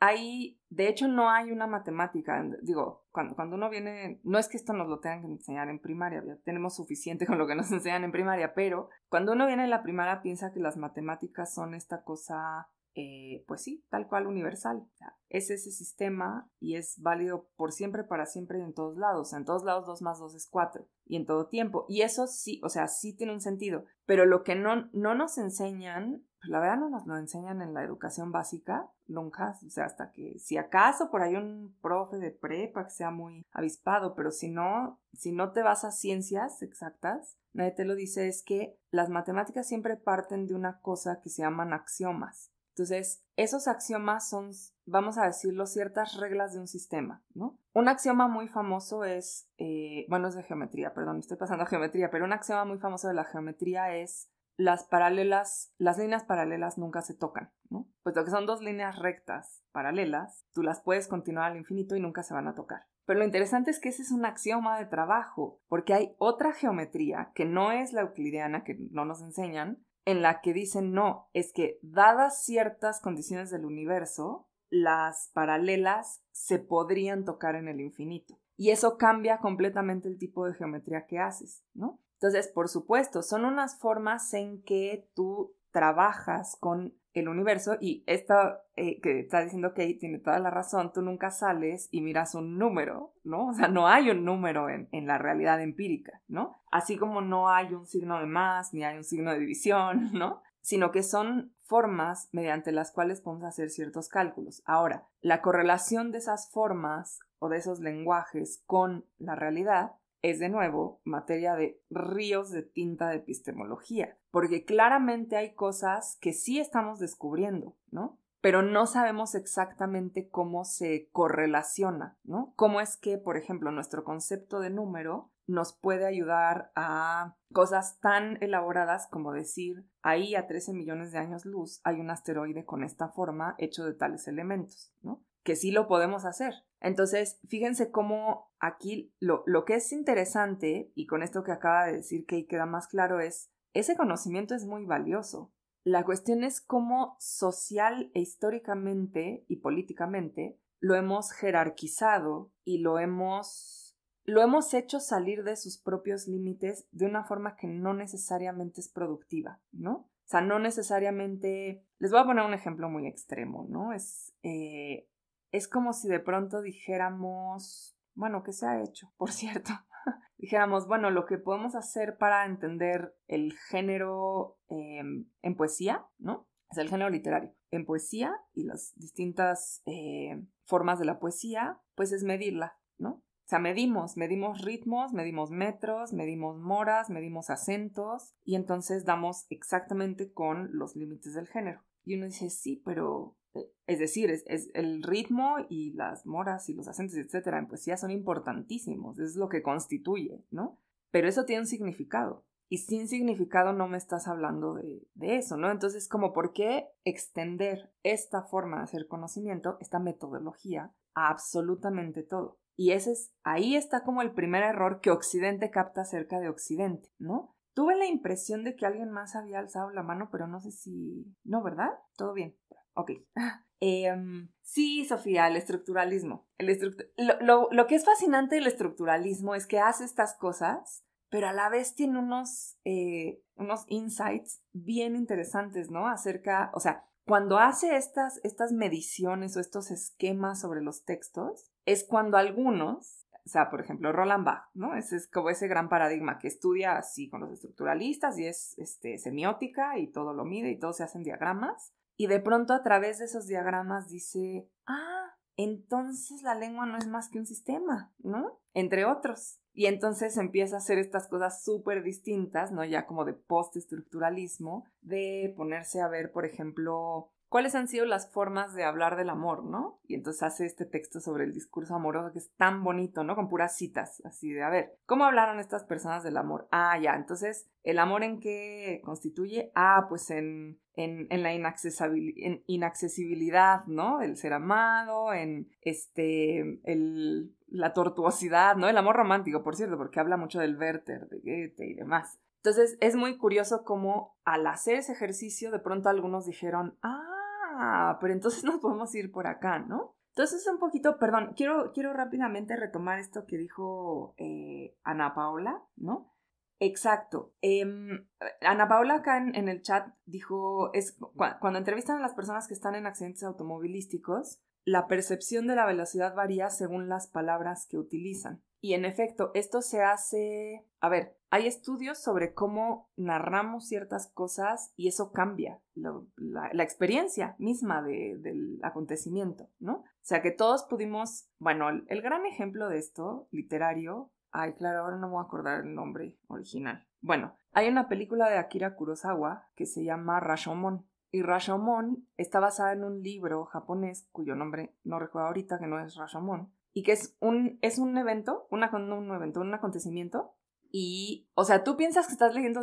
hay, de hecho no hay una matemática, digo, cuando, uno viene, no es que esto nos lo tengan que enseñar en primaria, tenemos suficiente con lo que nos enseñan en primaria, pero cuando uno viene en la primaria piensa que las matemáticas son esta cosa, eh, pues sí, tal cual universal. es ese sistema y es válido por siempre, para siempre y en todos lados. en todos lados 2 más 2 es 4 y en todo tiempo. Y eso sí, o sea, sí tiene un sentido. Pero lo que no, no nos enseñan pues, la verdad no nos lo enseñan en la educación básica, nunca, o sea, hasta que si acaso por ahí un profe de prepa que sea muy avispado, pero si no, si no te vas a ciencias exactas, nadie te lo dice, es que las matemáticas siempre parten de una cosa que se llaman axiomas. Entonces, esos axiomas son, vamos a decirlo, ciertas reglas de un sistema, ¿no? Un axioma muy famoso es, eh, bueno, es de geometría, perdón, estoy pasando a geometría, pero un axioma muy famoso de la geometría es las paralelas, las líneas paralelas nunca se tocan, ¿no? Pues lo que son dos líneas rectas paralelas, tú las puedes continuar al infinito y nunca se van a tocar. Pero lo interesante es que ese es un axioma de trabajo, porque hay otra geometría que no es la euclidiana, que no nos enseñan, en la que dicen no, es que dadas ciertas condiciones del universo, las paralelas se podrían tocar en el infinito. Y eso cambia completamente el tipo de geometría que haces, ¿no? Entonces, por supuesto, son unas formas en que tú trabajas con el universo y esto eh, que está diciendo Kate tiene toda la razón, tú nunca sales y miras un número, ¿no? O sea, no hay un número en, en, la realidad empírica, ¿no? Así como no hay un signo de más ni hay un signo de división, ¿no? Sino que son formas mediante las cuales podemos hacer ciertos cálculos. Ahora, la correlación de esas formas o de esos lenguajes con la realidad es de nuevo materia de ríos de tinta de epistemología, porque claramente hay cosas que sí estamos descubriendo, ¿no? Pero no sabemos exactamente cómo se correlaciona, ¿no? Cómo es que, por ejemplo, nuestro concepto de número nos puede ayudar a cosas tan elaboradas como decir, ahí a 13 millones de años luz hay un asteroide con esta forma hecho de tales elementos, ¿no? Que sí lo podemos hacer, entonces, fíjense cómo aquí lo, lo, que es interesante, y con esto que acaba de decir que queda más claro, es, ese conocimiento es muy valioso. La cuestión es cómo social e históricamente y políticamente lo hemos jerarquizado y lo hemos, lo hemos hecho salir de sus propios límites de una forma que no necesariamente es productiva, ¿no? O sea, no necesariamente... Les voy a poner un ejemplo muy extremo, ¿no? Es... Eh, es como si de pronto dijéramos, bueno, ¿qué se ha hecho? Por cierto, dijéramos, bueno, lo que podemos hacer para entender el género em, en poesía, ¿no? Es el género literario. En poesía y las distintas eh, formas de la poesía, pues es medirla, ¿no? O sea, medimos, medimos ritmos, medimos metros, medimos moras, medimos acentos y entonces damos exactamente con los límites del género. Y uno dice, sí, pero eh, es decir, es, el ritmo y las moras y los acentos, etcétera, en poesía son importantísimos, es lo que constituye, ¿no? Pero eso tiene un significado. Y sin significado no me estás hablando de, eso, ¿no? Entonces, como por qué extender esta forma de hacer conocimiento, esta metodología, a absolutamente todo. Y ese es, ahí está como el primer error que Occidente capta acerca de Occidente, ¿no? Tuve la impresión de que alguien más había alzado la mano, pero no sé si... No, ¿verdad? Todo bien. Ok. Em, sí, Sofía, el estructuralismo. El lo, lo, que es fascinante del estructuralismo es que hace estas cosas, pero a la vez tiene unos, eh, unos insights bien interesantes, ¿no? Acerca, o sea, cuando hace estas, estas mediciones o estos esquemas sobre los textos, es cuando algunos, o sea, por ejemplo, Roland Bach, ¿no? Ese es como ese gran paradigma que estudia así con los estructuralistas y es este, semiótica y todo lo mide y todo se hacen diagramas. Y de pronto a través de esos diagramas dice, ah, entonces la lengua no es más que un sistema, ¿no? Entre otros. Y entonces empieza a hacer estas cosas súper distintas, ¿no? Ya como de postestructuralismo, de ponerse a ver, por ejemplo, cuáles han sido las formas de hablar del amor, ¿no? Y entonces hace este texto sobre el discurso amoroso que es tan bonito, ¿no? Con puras citas, así de, a ver, ¿cómo hablaron estas personas del amor? Ah, ya, entonces, ¿el amor en qué constituye? Ah, pues en, en, en la inaccesibilidad, ¿no? El ser amado, en este, el, la tortuosidad, ¿no? El amor romántico, por cierto, porque habla mucho del Werther, de Goethe y demás. Entonces es muy curioso cómo al hacer ese ejercicio de pronto algunos dijeron, ah, Ah, pero entonces nos podemos ir por acá, ¿no? Entonces un poquito, perdón, quiero, quiero rápidamente retomar esto que dijo eh, Ana Paula, ¿no? Exacto. Em, Ana Paula acá en, el chat dijo, es cuando entrevistan a las personas que están en accidentes automovilísticos, la percepción de la velocidad varía según las palabras que utilizan. Y en efecto, esto se hace, a ver, hay estudios sobre cómo narramos ciertas cosas y eso cambia la, experiencia misma del acontecimiento, ¿no? O sea que todos pudimos, bueno, el, gran ejemplo de esto, literario, ay, claro, ahora no me voy a acordar el nombre original. Bueno, hay una película de Akira Kurosawa que se llama Rashomon. Y Rashomon está basada en un libro japonés cuyo nombre no recuerdo ahorita, que no es Rashomon, y que es un, es un evento, un evento, un acontecimiento y, o sea, tú piensas que estás leyendo,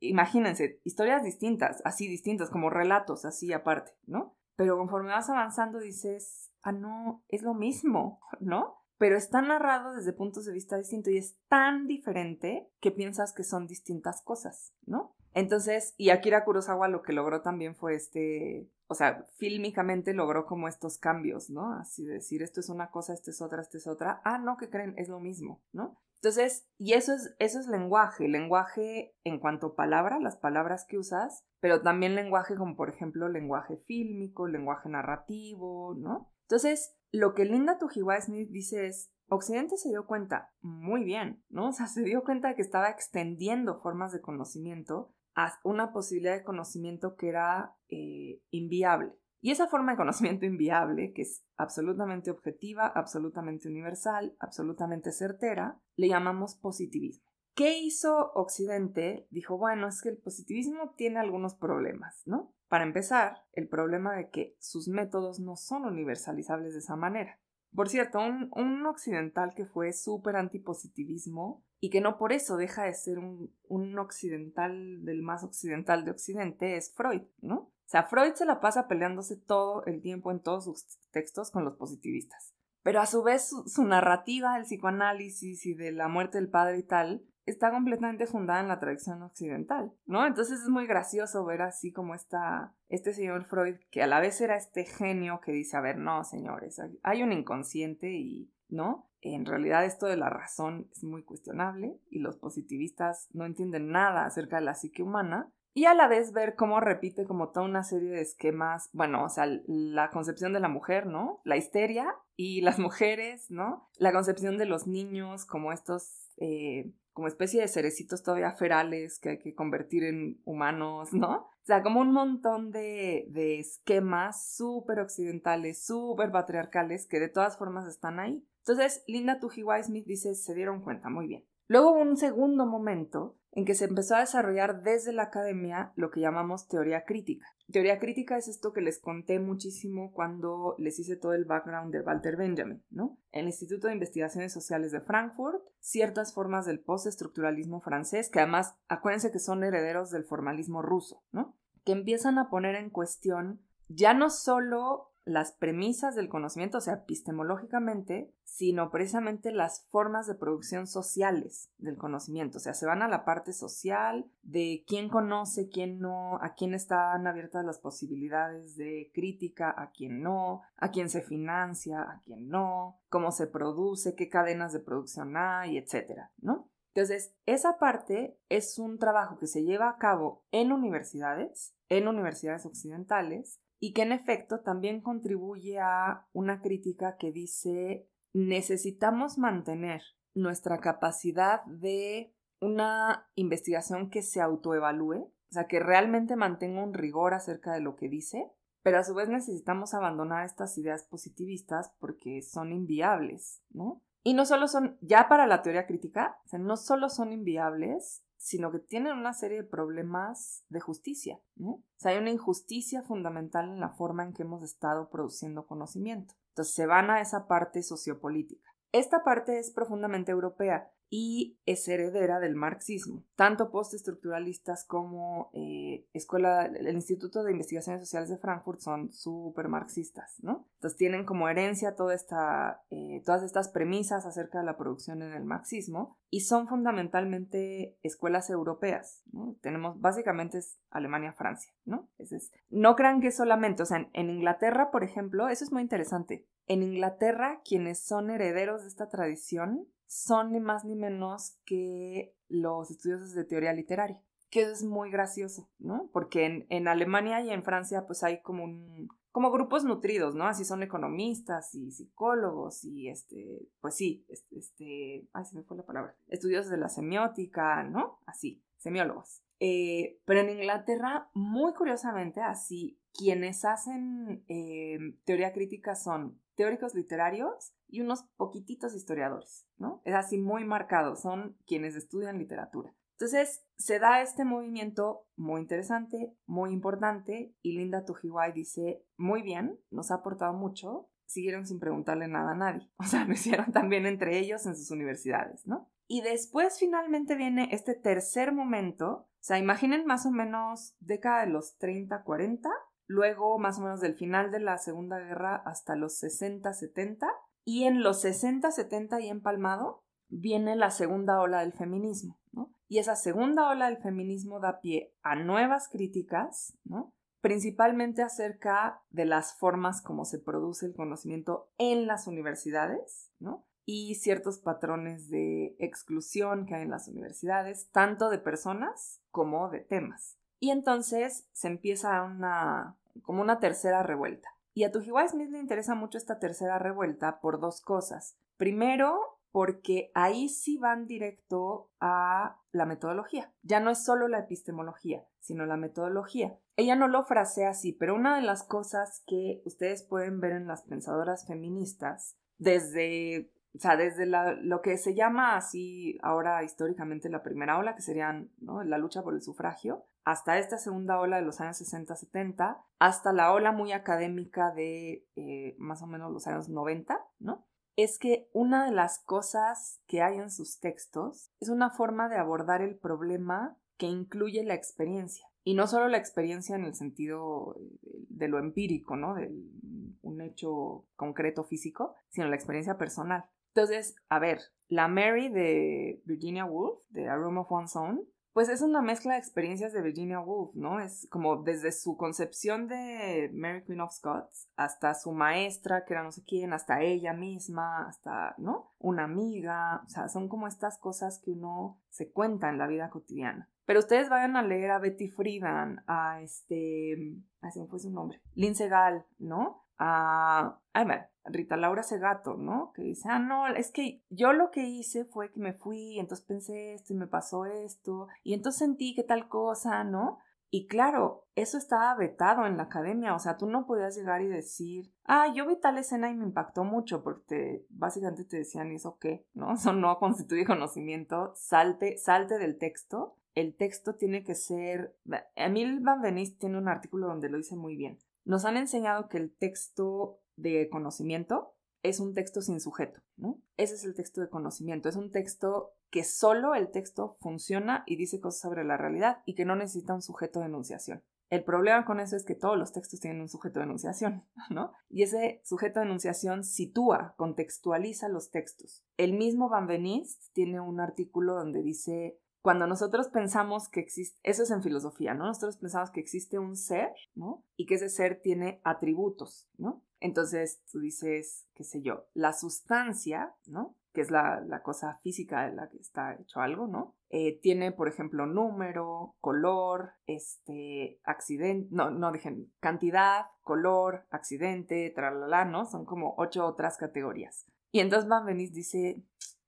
imagínense, historias distintas, así distintas, como relatos, así aparte, ¿no? Pero conforme vas avanzando dices, ah, no, es lo mismo, ¿no? Pero está narrado desde puntos de vista distintos y es tan diferente que piensas que son distintas cosas, ¿no? Entonces, y Akira Kurosawa lo que logró también fue este, o sea, fílmicamente logró como estos cambios, ¿no? Así decir, esto es una cosa, esto es otra, esto es otra. Ah, no, que creen, es lo mismo, ¿no? Entonces, y eso es, eso es lenguaje, lenguaje en cuanto a palabra, las palabras que usas, pero también lenguaje como por ejemplo lenguaje fílmico, lenguaje narrativo, ¿no? Entonces, lo que Linda Tujiwai Smith dice es, Occidente se dio cuenta muy bien, ¿no? O sea, se dio cuenta de que estaba extendiendo formas de conocimiento una posibilidad de conocimiento que era eh, inviable. Y esa forma de conocimiento inviable, que es absolutamente objetiva, absolutamente universal, absolutamente certera, le llamamos positivismo. ¿Qué hizo Occidente? Dijo, bueno, es que el positivismo tiene algunos problemas, ¿no? Para empezar, el problema de que sus métodos no son universalizables de esa manera. Por cierto, un, occidental que fue súper antipositivismo y que no por eso deja de ser un, un occidental del más occidental de Occidente es Freud, ¿no? O sea, Freud se la pasa peleándose todo el tiempo en todos sus textos con los positivistas. Pero a su vez su, narrativa del psicoanálisis y de la muerte del padre y tal está completamente fundada en la tradición occidental, ¿no? Entonces es muy gracioso ver así como está este señor Freud, que a la vez era este genio que dice, a ver, no, señores, hay un inconsciente y, ¿no? En realidad esto de la razón es muy cuestionable y los positivistas no entienden nada acerca de la psique humana y a la vez ver cómo repite como toda una serie de esquemas, bueno, o sea, la concepción de la mujer, ¿no? La histeria y las mujeres, ¿no? La concepción de los niños como estos, eh, como especie de cerecitos todavía ferales que hay que convertir en humanos, ¿no? O sea, como un montón de, de esquemas súper occidentales, súper patriarcales que de todas formas están ahí. Entonces, Linda Tujiwai Smith dice, se dieron cuenta, muy bien. Luego hubo un segundo momento en que se empezó a desarrollar desde la academia lo que llamamos teoría crítica. Teoría crítica es esto que les conté muchísimo cuando les hice todo el background de Walter Benjamin, ¿no? El Instituto de Investigaciones Sociales de Frankfurt, ciertas formas del postestructuralismo francés, que además acuérdense que son herederos del formalismo ruso, ¿no? Que empiezan a poner en cuestión ya no solo las premisas del conocimiento, o sea, epistemológicamente, sino precisamente las formas de producción sociales del conocimiento. O sea, se van a la parte social de quién conoce, quién no, a quién están abiertas las posibilidades de crítica, a quién no, a quién se financia, a quién no, cómo se produce, qué cadenas de producción hay, etcétera, ¿no? Entonces, esa parte es un trabajo que se lleva a cabo en universidades, en universidades occidentales, y que en efecto también contribuye a una crítica que dice necesitamos mantener nuestra capacidad de una investigación que se autoevalúe, o sea, que realmente mantenga un rigor acerca de lo que dice, pero a su vez necesitamos abandonar estas ideas positivistas porque son inviables, ¿no? Y no solo son, ya para la teoría crítica, no solo son inviables, sino que tienen una serie de problemas de justicia, ¿no? Hay una injusticia fundamental en la forma en que hemos estado produciendo conocimiento. Entonces se van a esa parte sociopolítica. Esta parte es profundamente europea y es heredera del marxismo. Tanto postestructuralistas como eh, escuela, el Instituto de Investigaciones Sociales de Frankfurt son súper marxistas, ¿no? Entonces tienen como herencia toda esta, eh, todas estas premisas acerca de la producción en el marxismo y son fundamentalmente escuelas europeas. Tenemos básicamente es Alemania, Francia, ¿no? no crean que solamente, o sea, en Inglaterra, por ejemplo, eso es muy interesante. En Inglaterra, quienes son herederos de esta tradición son ni más ni menos que los estudiosos de teoría literaria, que es muy gracioso, ¿no? Porque en, Alemania y en Francia pues hay como un, como grupos nutridos, ¿no? Así son economistas y psicólogos y este, pues sí, este, ay, se me fue la palabra, estudiosos de la semiótica, ¿no? Así, semiólogos. Eh, pero en Inglaterra, muy curiosamente, así, quienes hacen eh, teoría crítica son teóricos literarios y unos poquititos historiadores, ¿no? Es así muy marcado, son quienes estudian literatura. Entonces se da este movimiento muy interesante, muy importante, y Linda Tujiwai dice, muy bien, nos ha aportado mucho, siguieron sin preguntarle nada a nadie, o sea, lo hicieron también entre ellos en sus universidades, ¿no? Y después finalmente viene este tercer momento, o sea, imaginen más o menos década de los 30, 40, luego más o menos del final de la Segunda Guerra hasta los 60, 70, y en los 60, 70 y empalmado viene la segunda ola del feminismo. Y esa segunda ola del feminismo da pie a nuevas críticas, ¿no? Principalmente acerca de las formas como se produce el conocimiento en las universidades, ¿no? Y ciertos patrones de exclusión que hay en las universidades, tanto de personas como de temas. Y entonces se empieza una, como una tercera revuelta. Y a Tujiwai Smith le interesa mucho esta tercera revuelta por dos cosas. Primero, porque ahí sí van directo a la metodología. Ya no es solo la epistemología, sino la metodología. Ella no lo frasea así, pero una de las cosas que ustedes pueden ver en las pensadoras feministas, desde, o sea, desde lo que se llama así ahora históricamente la primera ola, que serían la lucha por el sufragio, hasta esta segunda ola de los años 60-70, hasta la ola muy académica de eh, más o menos los años 90, ¿no? Es que una de las cosas que hay en sus textos es una forma de abordar el problema que incluye la experiencia. Y no solo la experiencia en el sentido de lo empírico, ¿no? De un hecho concreto físico, sino la experiencia personal. Entonces, a ver, la Mary de Virginia Woolf, de A Room of One's Own, pues es una mezcla de experiencias de Virginia Woolf, ¿no? Es como desde su concepción de Mary Queen of Scots hasta su maestra, que era no sé quién, hasta ella misma, hasta, ¿no? Una amiga, o sea, son como estas cosas que uno se cuenta en la vida cotidiana. Pero ustedes vayan a leer a Betty Friedan, a este, así me fue su nombre, Lince Gall, ¿no? A, a ver, Rita Laura Segato, ¿no? Que dice, ah, no, es que yo lo que hice fue que me fui, entonces pensé esto y me pasó esto, y entonces sentí que tal cosa, ¿no? Y claro, eso estaba vetado en la academia, o sea, tú no podías llegar y decir, ah, yo vi tal escena y me impactó mucho, porque básicamente te decían, ¿y eso qué? ¿No? Eso no constituye conocimiento, salte, salte del texto. El texto tiene que ser... Emil Van Venis tiene un artículo donde lo dice muy bien. Nos han enseñado que el texto de conocimiento es un texto sin sujeto, ¿no? Ese es el texto de conocimiento, es un texto que solo el texto funciona y dice cosas sobre la realidad y que no necesita un sujeto de enunciación. El problema con eso es que todos los textos tienen un sujeto de enunciación, ¿no? Y ese sujeto de enunciación sitúa, contextualiza los textos. El mismo Van Benist tiene un artículo donde dice, cuando nosotros pensamos que existe, eso es en filosofía, ¿no? Nosotros pensamos que existe un ser, ¿no? Y que ese ser tiene atributos, ¿no? Entonces tú dices, qué sé yo, la sustancia, ¿no? que es la, cosa física de la que está hecho algo, ¿no? Eh, tiene, por ejemplo, número, color, este, accidente, no, no dejen, cantidad, color, accidente, tralala, ¿no? Son como ocho otras categorías. Y entonces Van Benis dice,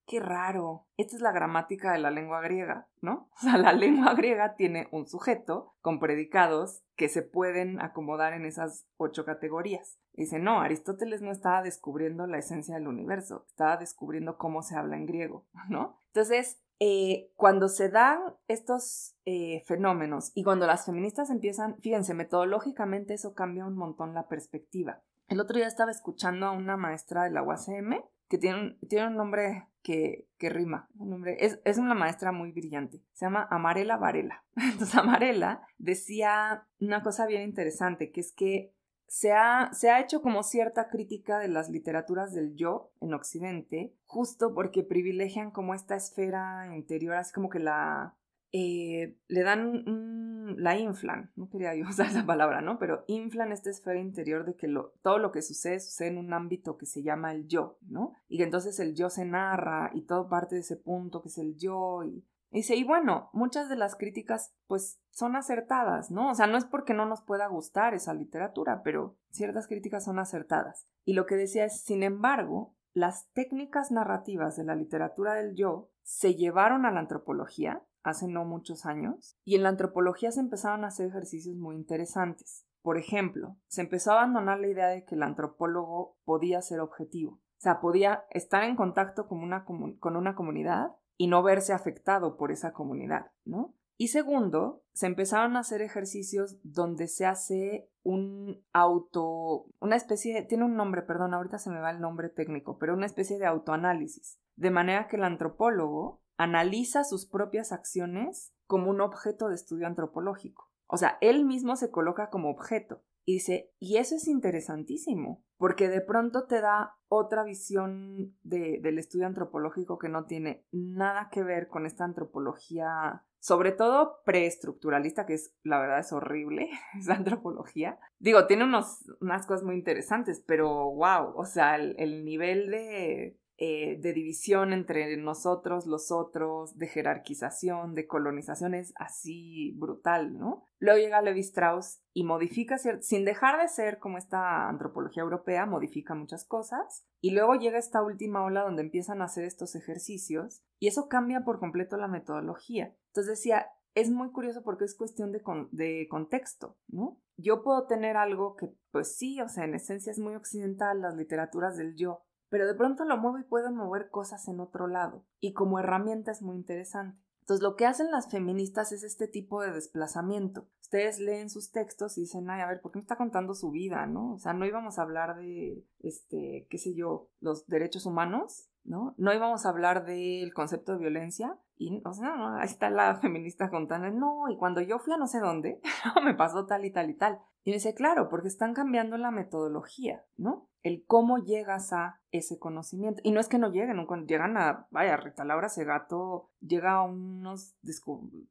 qué raro, esta es la gramática de la lengua griega, ¿no? O sea, la lengua griega tiene un sujeto con predicados que se pueden acomodar en esas ocho categorías. Dice, no, Aristóteles no estaba descubriendo la esencia del universo, estaba descubriendo cómo se habla en griego, ¿no? Entonces, eh, cuando se dan estos eh, fenómenos y cuando las feministas empiezan, fíjense, metodológicamente eso cambia un montón la perspectiva. El otro día estaba escuchando a una maestra de la UACM que tiene un, tiene un nombre que, que rima. Un nombre, es, es, una maestra muy brillante. Se llama Amarela Varela. Entonces, Amarela decía una cosa bien interesante, que es que se ha, se ha hecho como cierta crítica de las literaturas del yo en Occidente, justo porque privilegian como esta esfera interior, así como que la, eh, le dan, la inflan, no quería yo usar esa palabra, ¿no? Pero inflan esta esfera interior de que lo, todo lo que sucede sucede en un ámbito que se llama el yo, ¿no? Y que entonces el yo se narra y todo parte de ese punto que es el yo y dice, y bueno, muchas de las críticas pues son acertadas, ¿no? O sea, no es porque no nos pueda gustar esa literatura, pero ciertas críticas son acertadas. Y lo que decía es, sin embargo, las técnicas narrativas de la literatura del yo se llevaron a la antropología hace no muchos años, y en la antropología se empezaron a hacer ejercicios muy interesantes. Por ejemplo, se empezó a abandonar la idea de que el antropólogo podía ser objetivo. O sea, podía estar en contacto con una, comunidad y no verse afectado por esa comunidad, ¿no? Y segundo, se empezaron a hacer ejercicios donde se hace un auto, una especie, de, tiene un nombre, perdón, ahorita se me va el nombre técnico, pero una especie de autoanálisis, de manera que el antropólogo analiza sus propias acciones como un objeto de estudio antropológico. O sea, él mismo se coloca como objeto y dice, y eso es interesantísimo, porque de pronto te da otra visión del estudio antropológico que no tiene nada que ver con esta antropología, sobre todo preestructuralista, que es, la verdad, es horrible, esa antropología. Digo, tiene unos, unas cosas muy interesantes, pero wow, o sea, el nivel de eh, de división entre nosotros, los otros, de jerarquización, de colonización, es así brutal, ¿no? Luego llega Levi Strauss y modifica, sin dejar de ser como esta antropología europea, modifica muchas cosas. Y luego llega esta última ola donde empiezan a hacer estos ejercicios y eso cambia por completo la metodología. Entonces decía, es muy curioso porque es cuestión de, de, contexto, ¿no? Yo puedo tener algo que, pues sí, o sea, en esencia es muy occidental, las literaturas del yo, pero de pronto lo muevo y puedo mover cosas en otro lado. Y como herramienta es muy interesante. Entonces lo que hacen las feministas es este tipo de desplazamiento. Ustedes leen sus textos y dicen, ay, a ver, ¿por qué me está contando su vida, no? O sea, no íbamos a hablar de, este, qué sé yo, los derechos humanos, ¿no? No íbamos a hablar del concepto de violencia. Y, o sea, no, ahí está la feminista contando, no, y cuando yo fui a no sé dónde, me pasó tal y tal y tal. Y me dice, claro, porque están cambiando la metodología, ¿no? El cómo llegas a ese conocimiento. Y no es que no lleguen, llegan a, vaya, Rita Laura Segato llega a unos,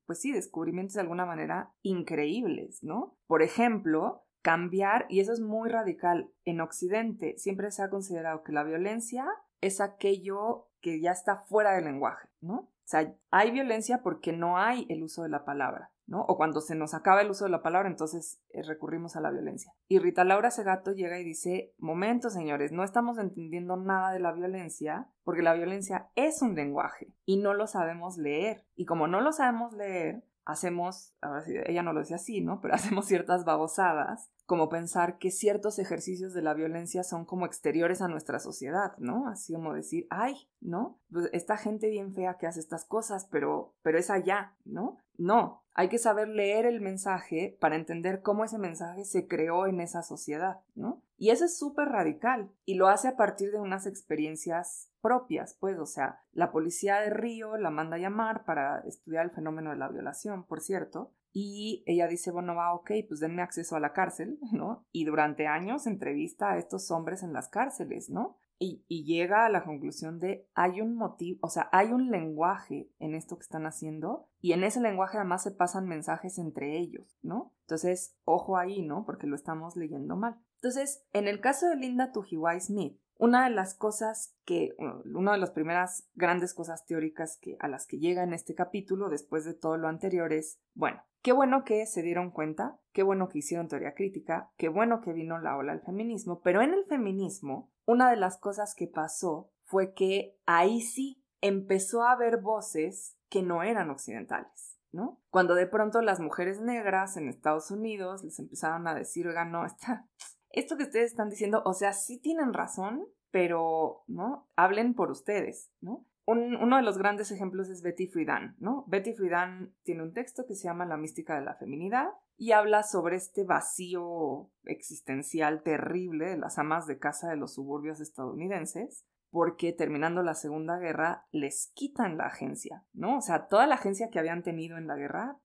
pues sí, descubrimientos de alguna manera increíbles, ¿no? Por ejemplo, cambiar, y eso es muy radical, en Occidente siempre se ha considerado que la violencia es aquello que ya está fuera del lenguaje, ¿no? O sea, hay violencia porque no hay el uso de la palabra, O cuando se nos acaba el uso de la palabra, entonces eh, recurrimos a la violencia. Y Rita Laura Segato llega y dice, momento señores, no estamos entendiendo nada de la violencia porque la violencia es un lenguaje y no lo sabemos leer. Y como no lo sabemos leer, hacemos, ahora sí, ella no lo decía así, ¿no? Pero hacemos ciertas babosadas, como pensar que ciertos ejercicios de la violencia son como exteriores a nuestra sociedad, ¿no? Así como decir, ay, ¿no? Pues esta gente bien fea que hace estas cosas, pero, pero es allá, ¿no? No, hay que saber leer el mensaje para entender cómo ese mensaje se creó en esa sociedad, ¿no? Y eso es súper radical y lo hace a partir de unas experiencias propias, pues, o sea, la policía de Río la manda a llamar para estudiar el fenómeno de la violación, por cierto, y ella dice, bueno, va, ok, pues denme acceso a la cárcel, ¿no? Y durante años entrevista a estos hombres en las cárceles, ¿no? Y, y, llega a la conclusión de hay un motivo, o sea, hay un lenguaje en esto que están haciendo y en ese lenguaje además se pasan mensajes entre ellos, ¿no? Entonces, ojo ahí, ¿no? Porque lo estamos leyendo mal. Entonces, en el caso de Linda Tujiwai Smith, una de las cosas que, una de las primeras grandes cosas teóricas que, a las que llega en este capítulo, después de todo lo anterior, es, bueno, qué bueno que se dieron cuenta, qué bueno que hicieron teoría crítica, qué bueno que vino la ola del feminismo, pero en el feminismo, una de las cosas que pasó fue que ahí sí empezó a haber voces que no eran occidentales. ¿no? Cuando de pronto las mujeres negras en Estados Unidos les empezaron a decir, oiga, no, está, esto que ustedes están diciendo, o sea, sí tienen razón, pero, ¿no? Hablen por ustedes, ¿no? uno de los grandes ejemplos es Betty Friedan, ¿no? Betty Friedan tiene un texto que se llama La mística de la feminidad y habla sobre este vacío existencial terrible de las amas de casa de los suburbios estadounidenses, porque terminando la Segunda Guerra les quitan la agencia, ¿no? O sea, toda la agencia que habían tenido en la guerra,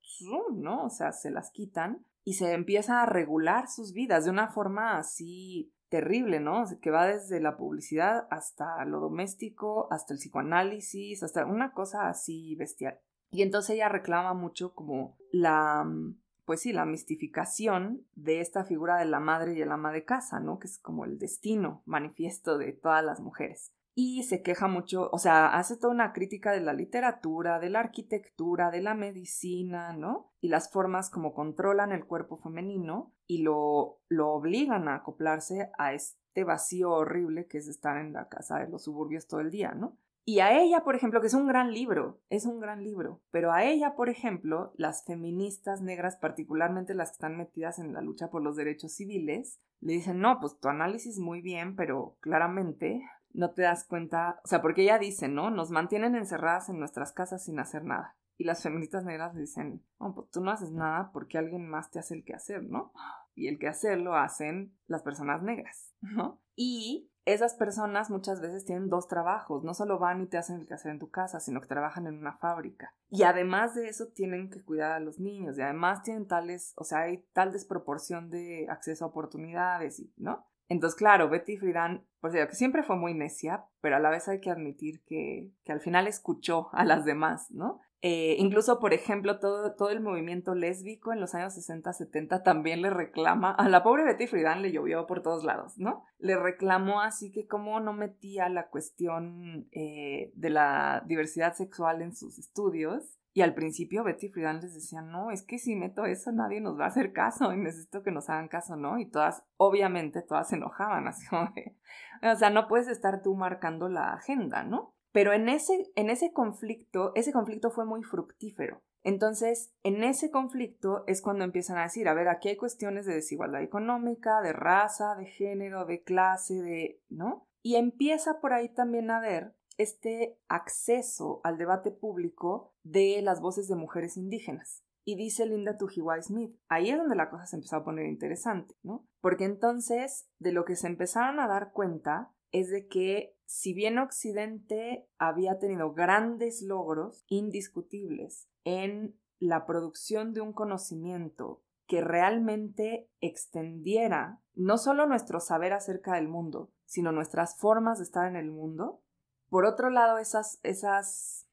¿no? O sea, se las quitan y se empieza a regular sus vidas de una forma así terrible, ¿no? Que va desde la publicidad hasta lo doméstico, hasta el psicoanálisis, hasta una cosa así bestial. Y entonces ella reclama mucho como la, pues sí, la mistificación de esta figura de la madre y el ama de casa, ¿no? Que es como el destino manifiesto de todas las mujeres y se queja mucho, o sea, hace toda una crítica de la literatura, de la arquitectura, de la medicina, ¿no? Y las formas como controlan el cuerpo femenino y lo, lo obligan a acoplarse a este vacío horrible que es estar en la casa de los suburbios todo el día, ¿no? Y a ella, por ejemplo, que es un gran libro, es un gran libro, pero a ella, por ejemplo, las feministas negras, particularmente las que están metidas en la lucha por los derechos civiles, le dicen, no, pues tu análisis muy bien, pero claramente no te das cuenta, o sea, porque ella dice, ¿no? Nos mantienen encerradas en nuestras casas sin hacer nada. Y las feministas negras dicen, oh, pues tú no haces nada porque alguien más te hace el que hacer, ¿no? Y el que hacer lo hacen las personas negras, ¿no? Y esas personas muchas veces tienen dos trabajos, no solo van y te hacen el que hacer en tu casa, sino que trabajan en una fábrica. Y además de eso tienen que cuidar a los niños y además tienen tales, o sea, hay tal desproporción de acceso a oportunidades, ¿no? Entonces, claro, Betty Friedan, por cierto, que siempre fue muy necia, pero a la vez hay que admitir que, que al final escuchó a las demás, ¿no? Eh, incluso, por ejemplo, todo, todo el movimiento lésbico en los años 60-70 también le reclama, a la pobre Betty Friedan le llovió por todos lados, ¿no? Le reclamó así que cómo no metía la cuestión eh, de la diversidad sexual en sus estudios y al principio Betty Friedan les decía, no, es que si meto eso nadie nos va a hacer caso y necesito que nos hagan caso, ¿no? Y todas, obviamente, todas se enojaban, así como de, o sea, no puedes estar tú marcando la agenda, ¿no? Pero en ese, en ese conflicto, ese conflicto fue muy fructífero. Entonces, en ese conflicto es cuando empiezan a decir, a ver, aquí hay cuestiones de desigualdad económica, de raza, de género, de clase, de, ¿no? Y empieza por ahí también a ver este acceso al debate público de las voces de mujeres indígenas. Y dice Linda Tujiwai Smith, ahí es donde la cosa se empezó a poner interesante, ¿no? Porque entonces de lo que se empezaron a dar cuenta es de que si bien Occidente había tenido grandes logros indiscutibles en la producción de un conocimiento que realmente extendiera no solo nuestro saber acerca del mundo, sino nuestras formas de estar en el mundo, por otro lado, esas, esas,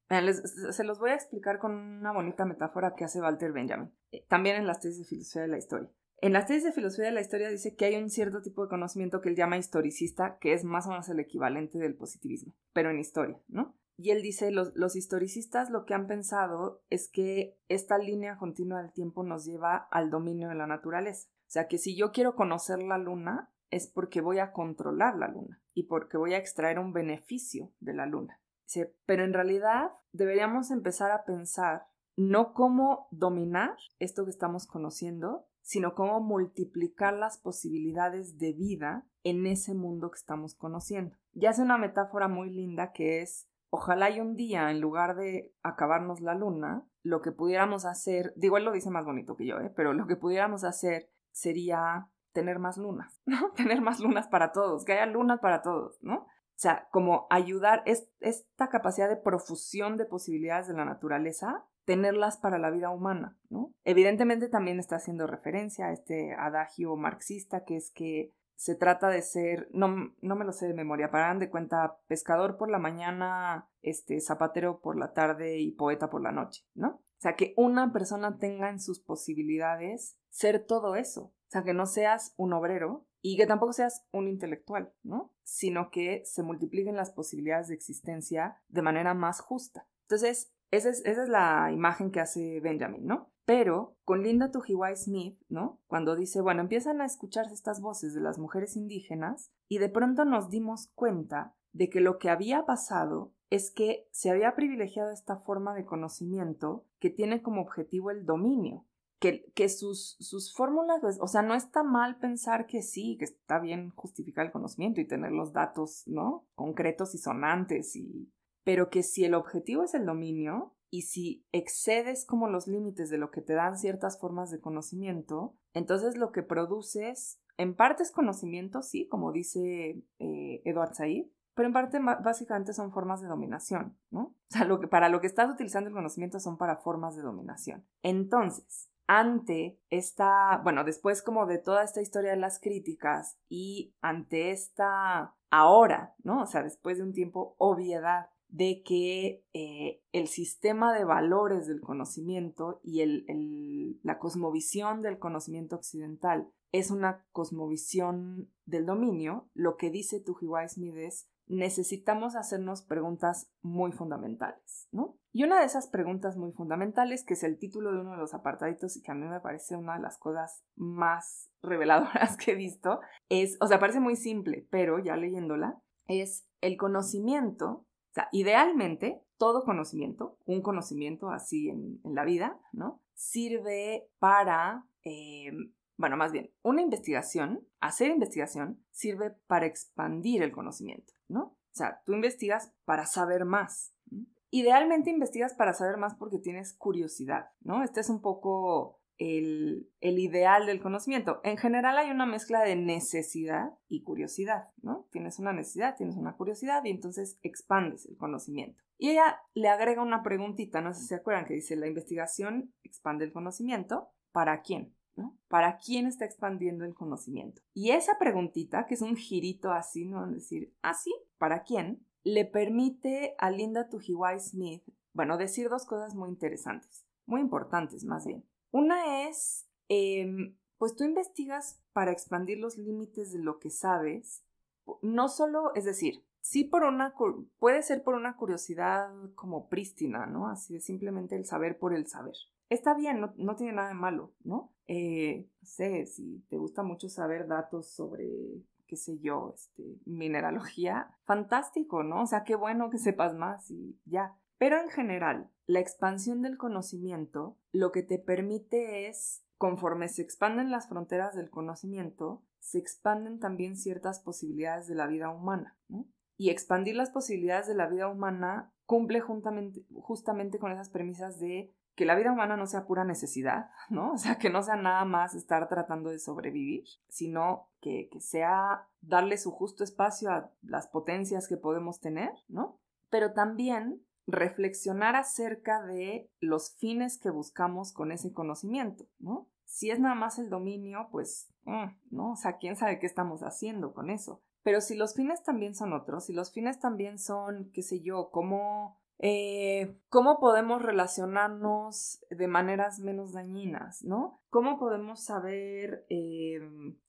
se los voy a explicar con una bonita metáfora que hace Walter Benjamin, eh, también en las tesis de filosofía de la historia. En las tesis de filosofía de la historia dice que hay un cierto tipo de conocimiento que él llama historicista, que es más o menos el equivalente del positivismo, pero en historia, ¿no? Y él dice, los, historicistas lo que han pensado es que esta línea continua del tiempo nos lleva al dominio de la naturaleza. O sea, que si yo quiero conocer la luna, es porque voy a controlar la luna y porque voy a extraer un beneficio de la luna. Pero en realidad deberíamos empezar a pensar no cómo dominar esto que estamos conociendo, sino cómo multiplicar las posibilidades de vida en ese mundo que estamos conociendo. Ya hace una metáfora muy linda que es, ojalá hay un día, en lugar de acabarnos la luna, lo que pudiéramos hacer, digo, él lo dice más bonito que yo, ¿eh? pero lo que pudiéramos hacer sería tener más lunas, ¿no? Tener más lunas para todos, que haya lunas para todos, ¿no? O sea, como ayudar, es, esta capacidad de profusión de posibilidades de la naturaleza, tenerlas para la vida humana, ¿no? Evidentemente también está haciendo referencia a este adagio marxista que es que se trata de ser, no, no me lo sé de memoria, para de cuenta, pescador por la mañana, este, zapatero por la tarde y poeta por la noche, ¿no? O sea, que una persona tenga en sus posibilidades ser todo eso. O sea, que no seas un obrero y que tampoco seas un intelectual, ¿no? Sino que se multipliquen las posibilidades de existencia de manera más justa. Entonces, esa es, la imagen que hace Benjamin, ¿no? Pero con Linda Tujiwai Smith, ¿no? Cuando dice, bueno, empiezan a escucharse estas voces de las mujeres indígenas y de pronto nos dimos cuenta de que lo que había pasado es que se había privilegiado esta forma de conocimiento que tiene como objetivo el dominio, que, que sus, sus fórmulas, pues, o sea, no está mal pensar que sí, que está bien justificar el conocimiento y tener los datos, ¿no? Concretos y sonantes, y... pero que si el objetivo es el dominio, y si excedes como los límites de lo que te dan ciertas formas de conocimiento, entonces lo que produces, en parte es conocimiento, sí, como dice eh, Edward Said, pero en parte básicamente son formas de dominación, ¿no? O sea, lo que, para lo que estás utilizando el conocimiento son para formas de dominación. Entonces, ante esta, bueno, después como de toda esta historia de las críticas y ante esta ahora, ¿no? O sea, después de un tiempo, obviedad de que eh, el sistema de valores del conocimiento y el, la cosmovisión del conocimiento occidental es una cosmovisión del dominio, lo que dice Tujiwai Smith es necesitamos hacernos preguntas muy fundamentales, ¿no? Y una de esas preguntas muy fundamentales, que es el título de uno de los apartaditos y que a mí me parece una de las cosas más reveladoras que he visto, es, o sea, parece muy simple, pero ya leyéndola, es el conocimiento o sea, idealmente, todo conocimiento, un conocimiento así en, la vida, ¿no? Sirve para, eh, bueno, más bien, una investigación, hacer investigación, sirve para expandir el conocimiento, ¿no? O sea, tú investigas para saber más. Idealmente investigas para saber más porque tienes curiosidad, ¿no? Este es un poco el, ideal del conocimiento. En general hay una mezcla de necesidad y curiosidad, ¿no? Tienes una necesidad, tienes una curiosidad y entonces expandes el conocimiento. Y ella le agrega una preguntita, no sé si se acuerdan, que dice, la investigación expande el conocimiento, ¿para quién? ¿no? ¿Para quién está expandiendo el conocimiento? Y esa preguntita, que es un girito así, ¿no? decir, ¿ah, sí? ¿Para quién? Le permite a Linda Tujiwai Smith, bueno, decir dos cosas muy interesantes, muy importantes más bien. Una es, em, pues tú investigas para expandir los límites de lo que sabes, no solo, es decir, sí por una, puede ser por una curiosidad como prístina, ¿no? Así de simplemente el saber por el saber. Está bien, no, tiene nada de malo, ¿no? Eh, no sé, si te gusta mucho saber datos sobre, qué sé yo, este, mineralogía, fantástico, ¿no? O sea, qué bueno que sepas más y ya. Pero en general, la expansión del conocimiento lo que te permite es, conforme se expanden las fronteras del conocimiento, se expanden también ciertas posibilidades de la vida humana. Y expandir las posibilidades de la vida humana cumple justamente con esas premisas de que la vida humana no sea pura necesidad, ¿no? O sea, que no sea nada más estar tratando de sobrevivir, sino que, que sea darle su justo espacio a las potencias que podemos tener, ¿no? Pero también reflexionar acerca de los fines que buscamos con ese conocimiento, ¿no? Si es nada más el dominio, pues, mm, ¿no? O sea, quién sabe qué estamos haciendo con eso. Pero si los fines también son otros, si los fines también son, qué sé yo, cómo, eh, cómo podemos relacionarnos de maneras menos dañinas, ¿no? ¿Cómo podemos saber, eh,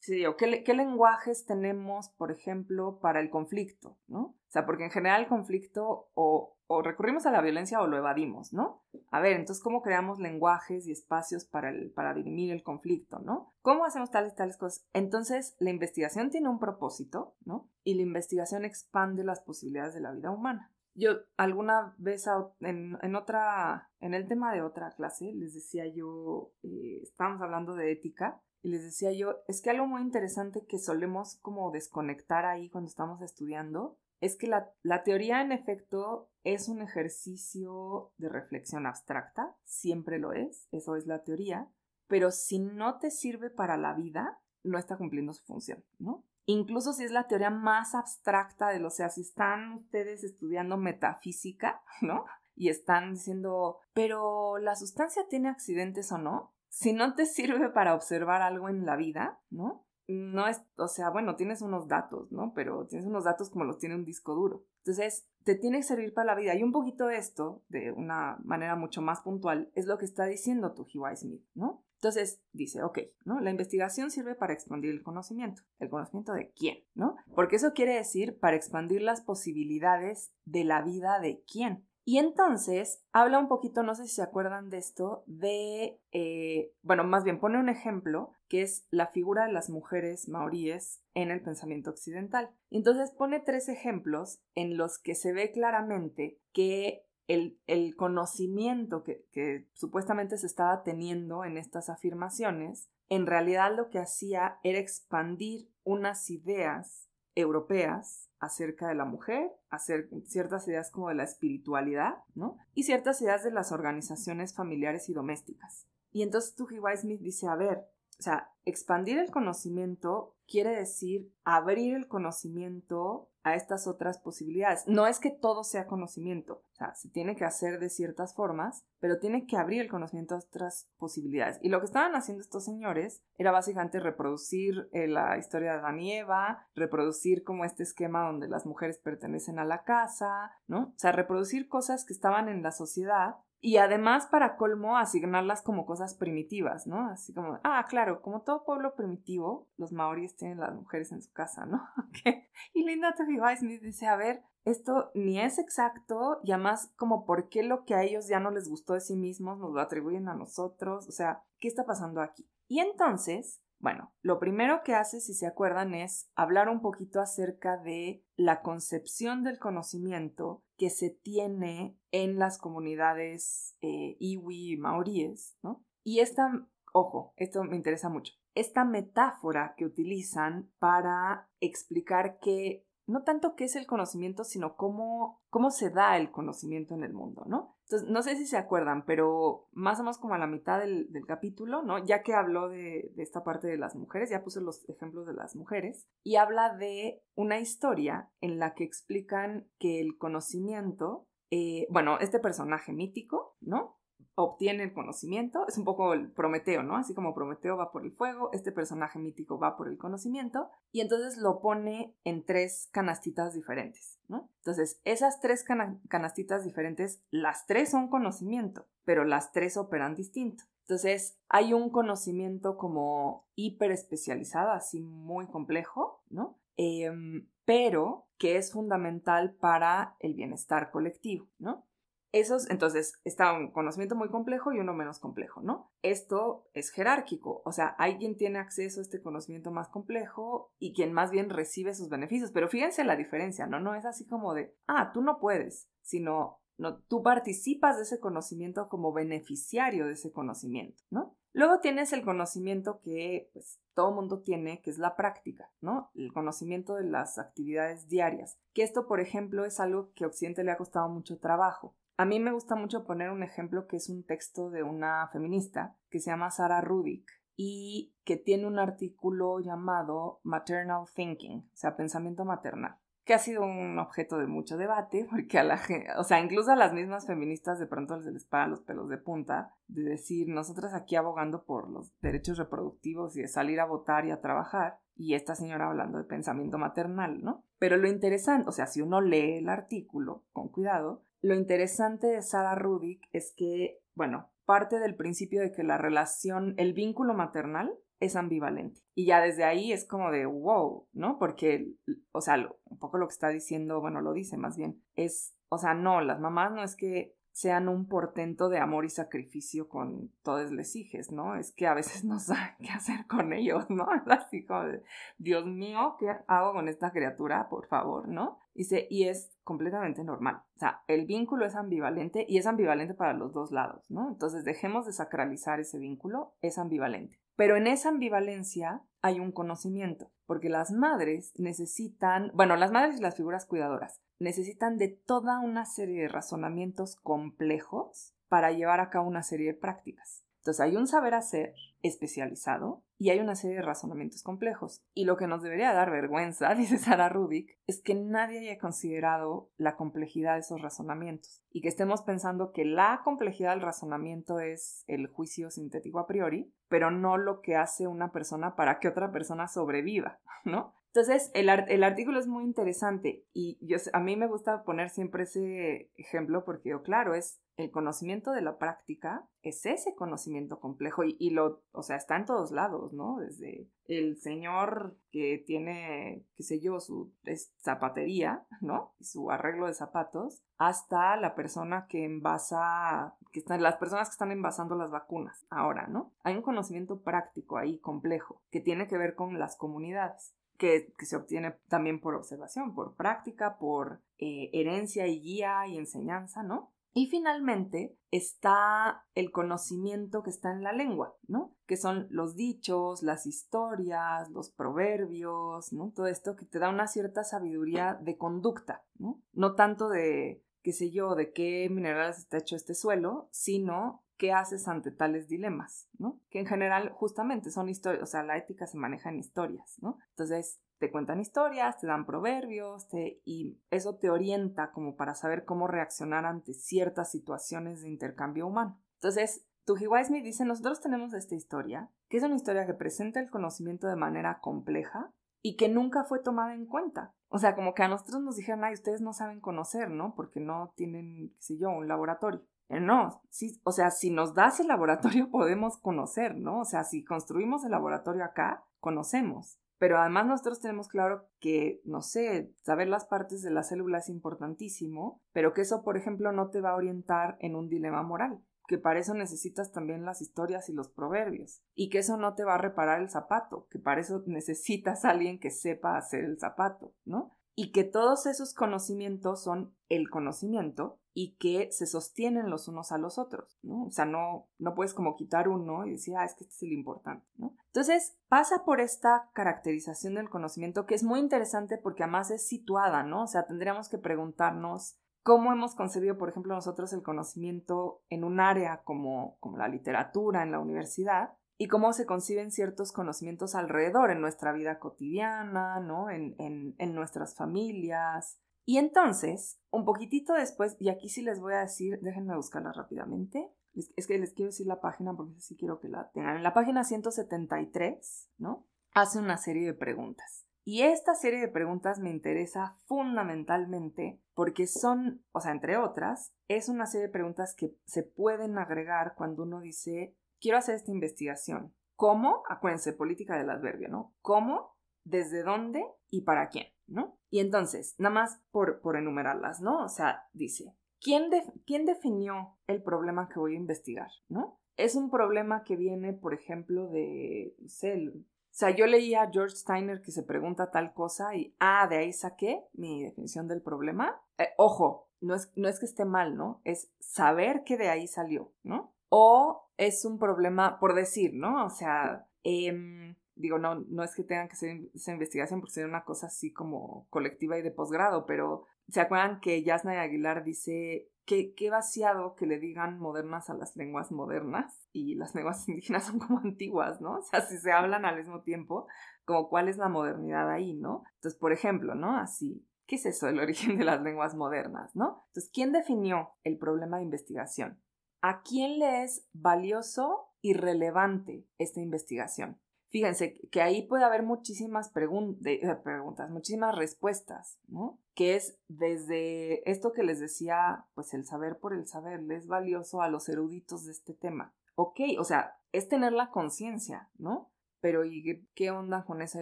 ¿qué, qué lenguajes tenemos, por ejemplo, para el conflicto, ¿no? O sea, porque en general el conflicto o o recurrimos a la violencia o lo evadimos, ¿no? A ver, entonces, ¿cómo creamos lenguajes y espacios para, para dirimir el conflicto, ¿no? ¿Cómo hacemos tales, tales cosas? Entonces, la investigación tiene un propósito, ¿no? Y la investigación expande las posibilidades de la vida humana. Yo alguna vez en, en otra, en el tema de otra clase, les decía yo, eh, estábamos hablando de ética, y les decía yo, es que algo muy interesante que solemos como desconectar ahí cuando estamos estudiando es que la, teoría en efecto es un ejercicio de reflexión abstracta, siempre lo es, eso es la teoría, pero si no te sirve para la vida, no está cumpliendo su función, ¿no? Incluso si es la teoría más abstracta de lo, o sea, si están ustedes estudiando metafísica, ¿no? Y están diciendo, pero la sustancia tiene accidentes o no, si no te sirve para observar algo en la vida, ¿no? No es, o sea, bueno, tienes unos datos, ¿no? Pero tienes unos datos como los tiene un disco duro. Entonces, te tiene que servir para la vida. Y un poquito esto, de una manera mucho más puntual, es lo que está diciendo tu G.Y. Smith, ¿no? Entonces dice, ok, ¿no? La investigación sirve para expandir el conocimiento. ¿El conocimiento de quién? ¿No? Porque eso quiere decir para expandir las posibilidades de la vida de quién. Y entonces habla un poquito, no sé si se acuerdan de esto, de, eh, bueno, más bien pone un ejemplo que es la figura de las mujeres maoríes en el pensamiento occidental. Entonces pone tres ejemplos en los que se ve claramente que el, el conocimiento que, que supuestamente se estaba teniendo en estas afirmaciones, en realidad lo que hacía era expandir unas ideas europeas acerca de la mujer, hacer ciertas ideas como de la espiritualidad, ¿no? Y ciertas ideas de las organizaciones familiares y domésticas. Y entonces Tuji Smith dice, a ver, o sea, expandir el conocimiento quiere decir abrir el conocimiento a estas otras posibilidades. No es que todo sea conocimiento, o sea, se tiene que hacer de ciertas formas, pero tiene que abrir el conocimiento a otras posibilidades. Y lo que estaban haciendo estos señores era básicamente reproducir eh, la historia de Adán y Eva, reproducir como este esquema donde las mujeres pertenecen a la casa, ¿no? O sea, reproducir cosas que estaban en la sociedad y además, para colmo, asignarlas como cosas primitivas, ¿no? Así como, ah, claro, como todo pueblo primitivo, los maoríes tienen las mujeres en su casa, ¿no? y Linda Tofiba Smith dice, a ver, esto ni es exacto y además como por qué lo que a ellos ya no les gustó de sí mismos nos lo atribuyen a nosotros, o sea, ¿qué está pasando aquí? Y entonces bueno, lo primero que hace, si se acuerdan, es hablar un poquito acerca de la concepción del conocimiento que se tiene en las comunidades eh, iwi y maoríes, ¿no? Y esta, ojo, esto me interesa mucho, esta metáfora que utilizan para explicar que no tanto qué es el conocimiento, sino cómo, cómo se da el conocimiento en el mundo, ¿no? Entonces, no sé si se acuerdan, pero más o menos como a la mitad del, capítulo, ¿no? Ya que habló de, esta parte de las mujeres, ya puse los ejemplos de las mujeres, y habla de una historia en la que explican que el conocimiento, eh, bueno, este personaje mítico, ¿no? Obtiene el conocimiento, es un poco el Prometeo, ¿no? Así como Prometeo va por el fuego, este personaje mítico va por el conocimiento, y entonces lo pone en tres canastitas diferentes, ¿no? Entonces, esas tres canastitas diferentes, las tres son conocimiento, pero las tres operan distinto. Entonces, hay un conocimiento como hiper especializado, así muy complejo, ¿no? Em, pero que es fundamental para el bienestar colectivo, ¿no? Esos, entonces, está un conocimiento muy complejo y uno menos complejo, ¿no? Esto es jerárquico, o sea, hay quien tiene acceso a este conocimiento más complejo y quien más bien recibe sus beneficios, pero fíjense la diferencia, ¿no? No es así como de, ah, tú no puedes, sino, no, tú participas de ese conocimiento como beneficiario de ese conocimiento, ¿no? Luego tienes el conocimiento que pues todo mundo tiene, que es la práctica, ¿no? El conocimiento de las actividades diarias. Que esto, por ejemplo, es algo que a Occidente le ha costado mucho trabajo. A mí me gusta mucho poner un ejemplo que es un texto de una feminista que se llama Sara Rudick y que tiene un artículo llamado Maternal Thinking, o sea, pensamiento maternal, que ha sido un objeto de mucho debate, porque a la gente, o sea, incluso a las mismas feministas de pronto les paran los pelos de punta de decir, nosotras aquí abogando por los derechos reproductivos y de salir a votar y a trabajar, y esta señora hablando de pensamiento maternal, ¿no? Pero lo interesante, o sea, si uno lee el artículo con cuidado, lo interesante de Sara Rudick es que, bueno, parte del principio de que la relación, el vínculo maternal es ambivalente. Y ya desde ahí es como de wow, ¿no? Porque, o sea, un poco lo que está diciendo, bueno, lo dice más bien, es, o sea, no, las mamás no es que sean un portento de amor y sacrificio con todos les hijes, ¿no? Es que a veces no saben qué hacer con ellos, ¿no? Así como de, Dios mío, ¿qué hago con esta criatura? Por favor, ¿no? Y es completamente normal. O sea, el vínculo es ambivalente y es ambivalente para los dos lados, ¿no? Entonces dejemos de sacralizar ese vínculo, es ambivalente. Pero en esa ambivalencia hay un conocimiento, porque las madres necesitan, bueno, las madres y las figuras cuidadoras necesitan de toda una serie de razonamientos complejos para llevar a cabo una serie de prácticas. Entonces hay un saber hacer especializado y hay una serie de razonamientos complejos. Y lo que nos debería dar vergüenza, dice Sara Rubik, es que nadie haya considerado la complejidad de esos razonamientos y que estemos pensando que la complejidad del razonamiento es el juicio sintético a priori, pero no lo que hace una persona para que otra persona sobreviva, ¿no? Entonces, el, el, artículo es muy interesante y yo, a mí me gusta poner siempre ese ejemplo porque, oh, claro, es el conocimiento de la práctica, es ese conocimiento complejo y, lo, o sea, está en todos lados, ¿no? Desde el señor que tiene, qué sé yo, su zapatería, ¿no? Su arreglo de zapatos, hasta la persona que envasa, que están, las personas que están envasando las vacunas ahora, ¿no? Hay un conocimiento práctico ahí, complejo, que tiene que ver con las comunidades que, se obtiene también por observación, por práctica, por eh, herencia y guía y enseñanza, ¿no? Y finalmente está el conocimiento que está en la lengua, ¿no? Que son los dichos, las historias, los proverbios, ¿no? Todo esto que te da una cierta sabiduría de conducta, ¿no? No tanto de, qué sé yo, de qué minerales está hecho este suelo, sino qué haces ante tales dilemas, ¿no? Que en general justamente son historias, o sea, la ética se maneja en historias, ¿no? Entonces, te cuentan historias, te dan proverbios, y eso te orienta como para saber cómo reaccionar ante ciertas situaciones de intercambio humano. Entonces, Tujiwaismi dice, nosotros tenemos esta historia, que es una historia que presenta el conocimiento de manera compleja y que nunca fue tomada en cuenta. O sea, como que a nosotros nos dijeron, ay, ustedes no saben conocer, ¿no? Porque no tienen, qué sé yo, un laboratorio. Eh, no, sí, o sea, si nos das el laboratorio podemos conocer, ¿no? O sea, si construimos el laboratorio acá, conocemos. Pero además nosotros tenemos claro que, no sé, saber las partes de la célula es importantísimo, pero que eso, por ejemplo, no te va a orientar en un dilema moral, que para eso necesitas también las historias y los proverbios, y que eso no te va a reparar el zapato, que para eso necesitas a alguien que sepa hacer el zapato, ¿no? Y que todos esos conocimientos son el conocimiento y que se sostienen los unos a los otros, ¿no? O sea, no, no puedes como quitar uno y decir, ah, es que este es el importante, ¿no? Entonces, pasa por esta caracterización del conocimiento que es muy interesante porque además es situada, ¿no? O sea, tendríamos que preguntarnos cómo hemos concebido, por ejemplo, nosotros el conocimiento en un área como, como la literatura en la universidad y cómo se conciben ciertos conocimientos alrededor en nuestra vida cotidiana, ¿no? En, en, en nuestras familias, y entonces, un poquitito después, y aquí sí les voy a decir, déjenme buscarla rápidamente. Es que les quiero decir la página porque sí quiero que la tengan. En la página 173, ¿no? Hace una serie de preguntas. Y esta serie de preguntas me interesa fundamentalmente porque son, o sea, entre otras, es una serie de preguntas que se pueden agregar cuando uno dice, quiero hacer esta investigación. ¿Cómo? Acuérdense, política del adverbio, ¿no? ¿Cómo? ¿Desde dónde? ¿Y para quién? ¿no? Y entonces, nada más por, por enumerarlas, ¿no? O sea, dice, ¿quién, ¿quién definió el problema que voy a investigar, ¿no? Es un problema que viene, por ejemplo, de, sé, o sea, yo leía a George Steiner que se pregunta tal cosa y, ah, de ahí saqué mi definición del problema. Eh, ojo, no es, no es que esté mal, ¿no? Es saber que de ahí salió, ¿no? O es un problema por decir, ¿no? O sea, eh, digo, no, no es que tengan que hacer esa investigación porque sería una cosa así como colectiva y de posgrado, pero ¿se acuerdan que Yasna Aguilar dice que qué vaciado que le digan modernas a las lenguas modernas y las lenguas indígenas son como antiguas, ¿no? O sea, si se hablan al mismo tiempo, como cuál es la modernidad ahí, ¿no? Entonces, por ejemplo, ¿no? Así, ¿qué es eso del origen de las lenguas modernas, ¿no? Entonces, ¿quién definió el problema de investigación? ¿A quién le es valioso y relevante esta investigación? Fíjense que ahí puede haber muchísimas eh, preguntas, muchísimas respuestas, ¿no? Que es desde esto que les decía, pues el saber por el saber, le es valioso a los eruditos de este tema. Ok, o sea, es tener la conciencia, ¿no? pero ¿y qué onda con esa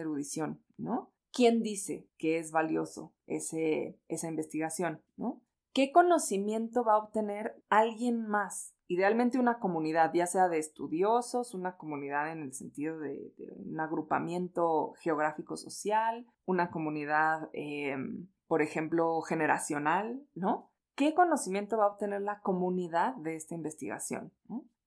erudición, no? ¿Quién dice que es valioso ese, esa investigación, no? ¿Qué conocimiento va a obtener alguien más? Idealmente una comunidad, ya sea de estudiosos, una comunidad en el sentido de, un agrupamiento geográfico social, una comunidad, em, por ejemplo, generacional, ¿no? ¿Qué conocimiento va a obtener la comunidad de esta investigación?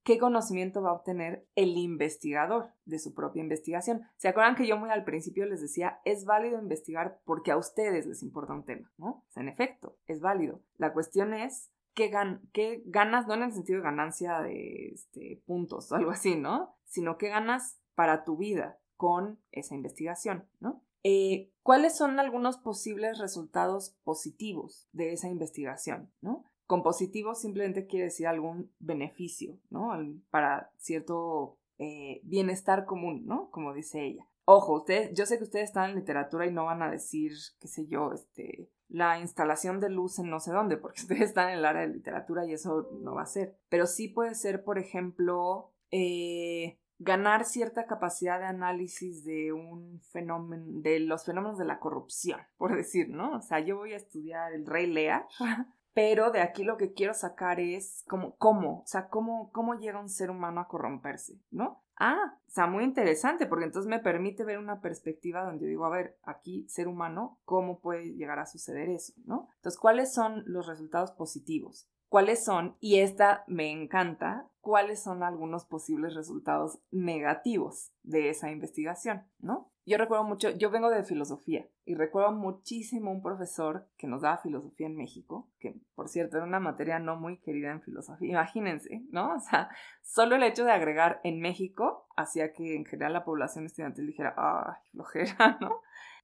¿Qué conocimiento va a obtener el investigador de su propia investigación? ¿Se acuerdan que yo muy al principio les decía, es válido investigar porque a ustedes les importa un tema, ¿no? en efecto, es válido. La cuestión es qué, qué ganas, no en el sentido de ganancia de este, puntos o algo así, ¿no? Sino qué ganas para tu vida con esa investigación, ¿no? Eh, ¿Cuáles son algunos posibles resultados positivos de esa investigación, ¿no? Con positivo simplemente quiere decir algún beneficio, ¿no? Para cierto eh, bienestar común, ¿no? Como dice ella. Ojo, ustedes, yo sé que ustedes están en literatura y no van a decir, qué sé yo, este, la instalación de luz en no sé dónde, porque ustedes están en el área de literatura y eso no va a ser. Pero sí puede ser, por ejemplo, eh, ganar cierta capacidad de análisis de un fenómeno, de los fenómenos de la corrupción, por decir, ¿no? O sea, yo voy a estudiar el rey Lea pero de aquí lo que quiero sacar es como, cómo, o sea, cómo, cómo llega un ser humano a corromperse, ¿no? Ah, sea, muy interesante, porque entonces me permite ver una perspectiva donde digo, a ver, aquí, ser humano, ¿cómo puede llegar a suceder eso, ¿no? Entonces, ¿cuáles son los resultados positivos? ¿Cuáles son, y esta me encanta, cuáles son algunos posibles resultados negativos de esa investigación, ¿no? Yo recuerdo mucho, yo vengo de filosofía y recuerdo muchísimo un profesor que nos daba filosofía en México, que por cierto era una materia no muy querida en filosofía, imagínense, ¿no? O sea, solo el hecho de agregar en México hacía que en general la población estudiantil dijera, ¡ay, flojera, ¿no?